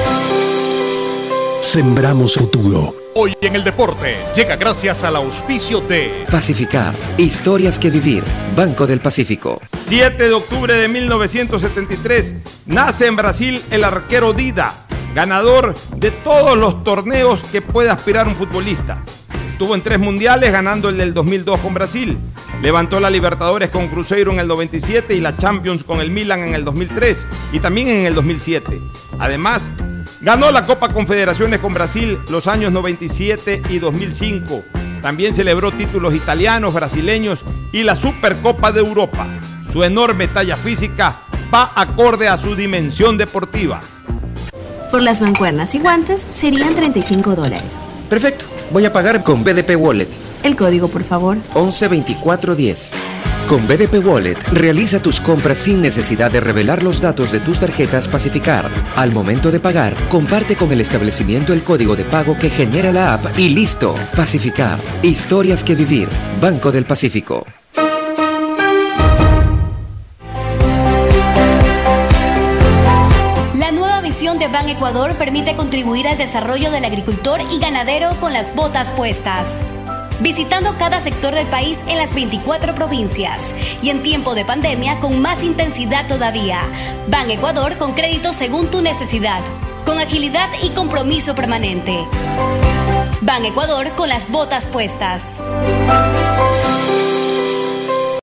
Sembramos futuro. Hoy en el deporte llega gracias al auspicio de Pacificar. Historias que vivir. Banco del Pacífico. 7 de octubre de 1973 nace en Brasil el arquero Dida, ganador de todos los torneos que puede aspirar un futbolista. Estuvo en tres mundiales ganando el del 2002 con Brasil. Levantó la Libertadores con Cruzeiro en el 97 y la Champions con el Milan en el 2003 y también en el 2007. Además, ganó la Copa Confederaciones con Brasil los años 97 y 2005. También celebró títulos italianos, brasileños y la Supercopa de Europa. Su enorme talla física va acorde a su dimensión deportiva. Por las mancuernas y guantes serían 35 dólares. Perfecto. Voy a pagar con BDP Wallet. El código, por favor. 112410. Con BDP Wallet, realiza tus compras sin necesidad de revelar los datos de tus tarjetas Pacificar. Al momento de pagar, comparte con el establecimiento el código de pago que genera la app y listo. Pacificar. Historias que vivir. Banco del Pacífico. La nueva visión de Ban Ecuador permite contribuir al desarrollo del agricultor y ganadero con las botas puestas visitando cada sector del país en las 24 provincias y en tiempo de pandemia con más intensidad todavía. Ban Ecuador con crédito según tu necesidad, con agilidad y compromiso permanente. Ban Ecuador con las botas puestas.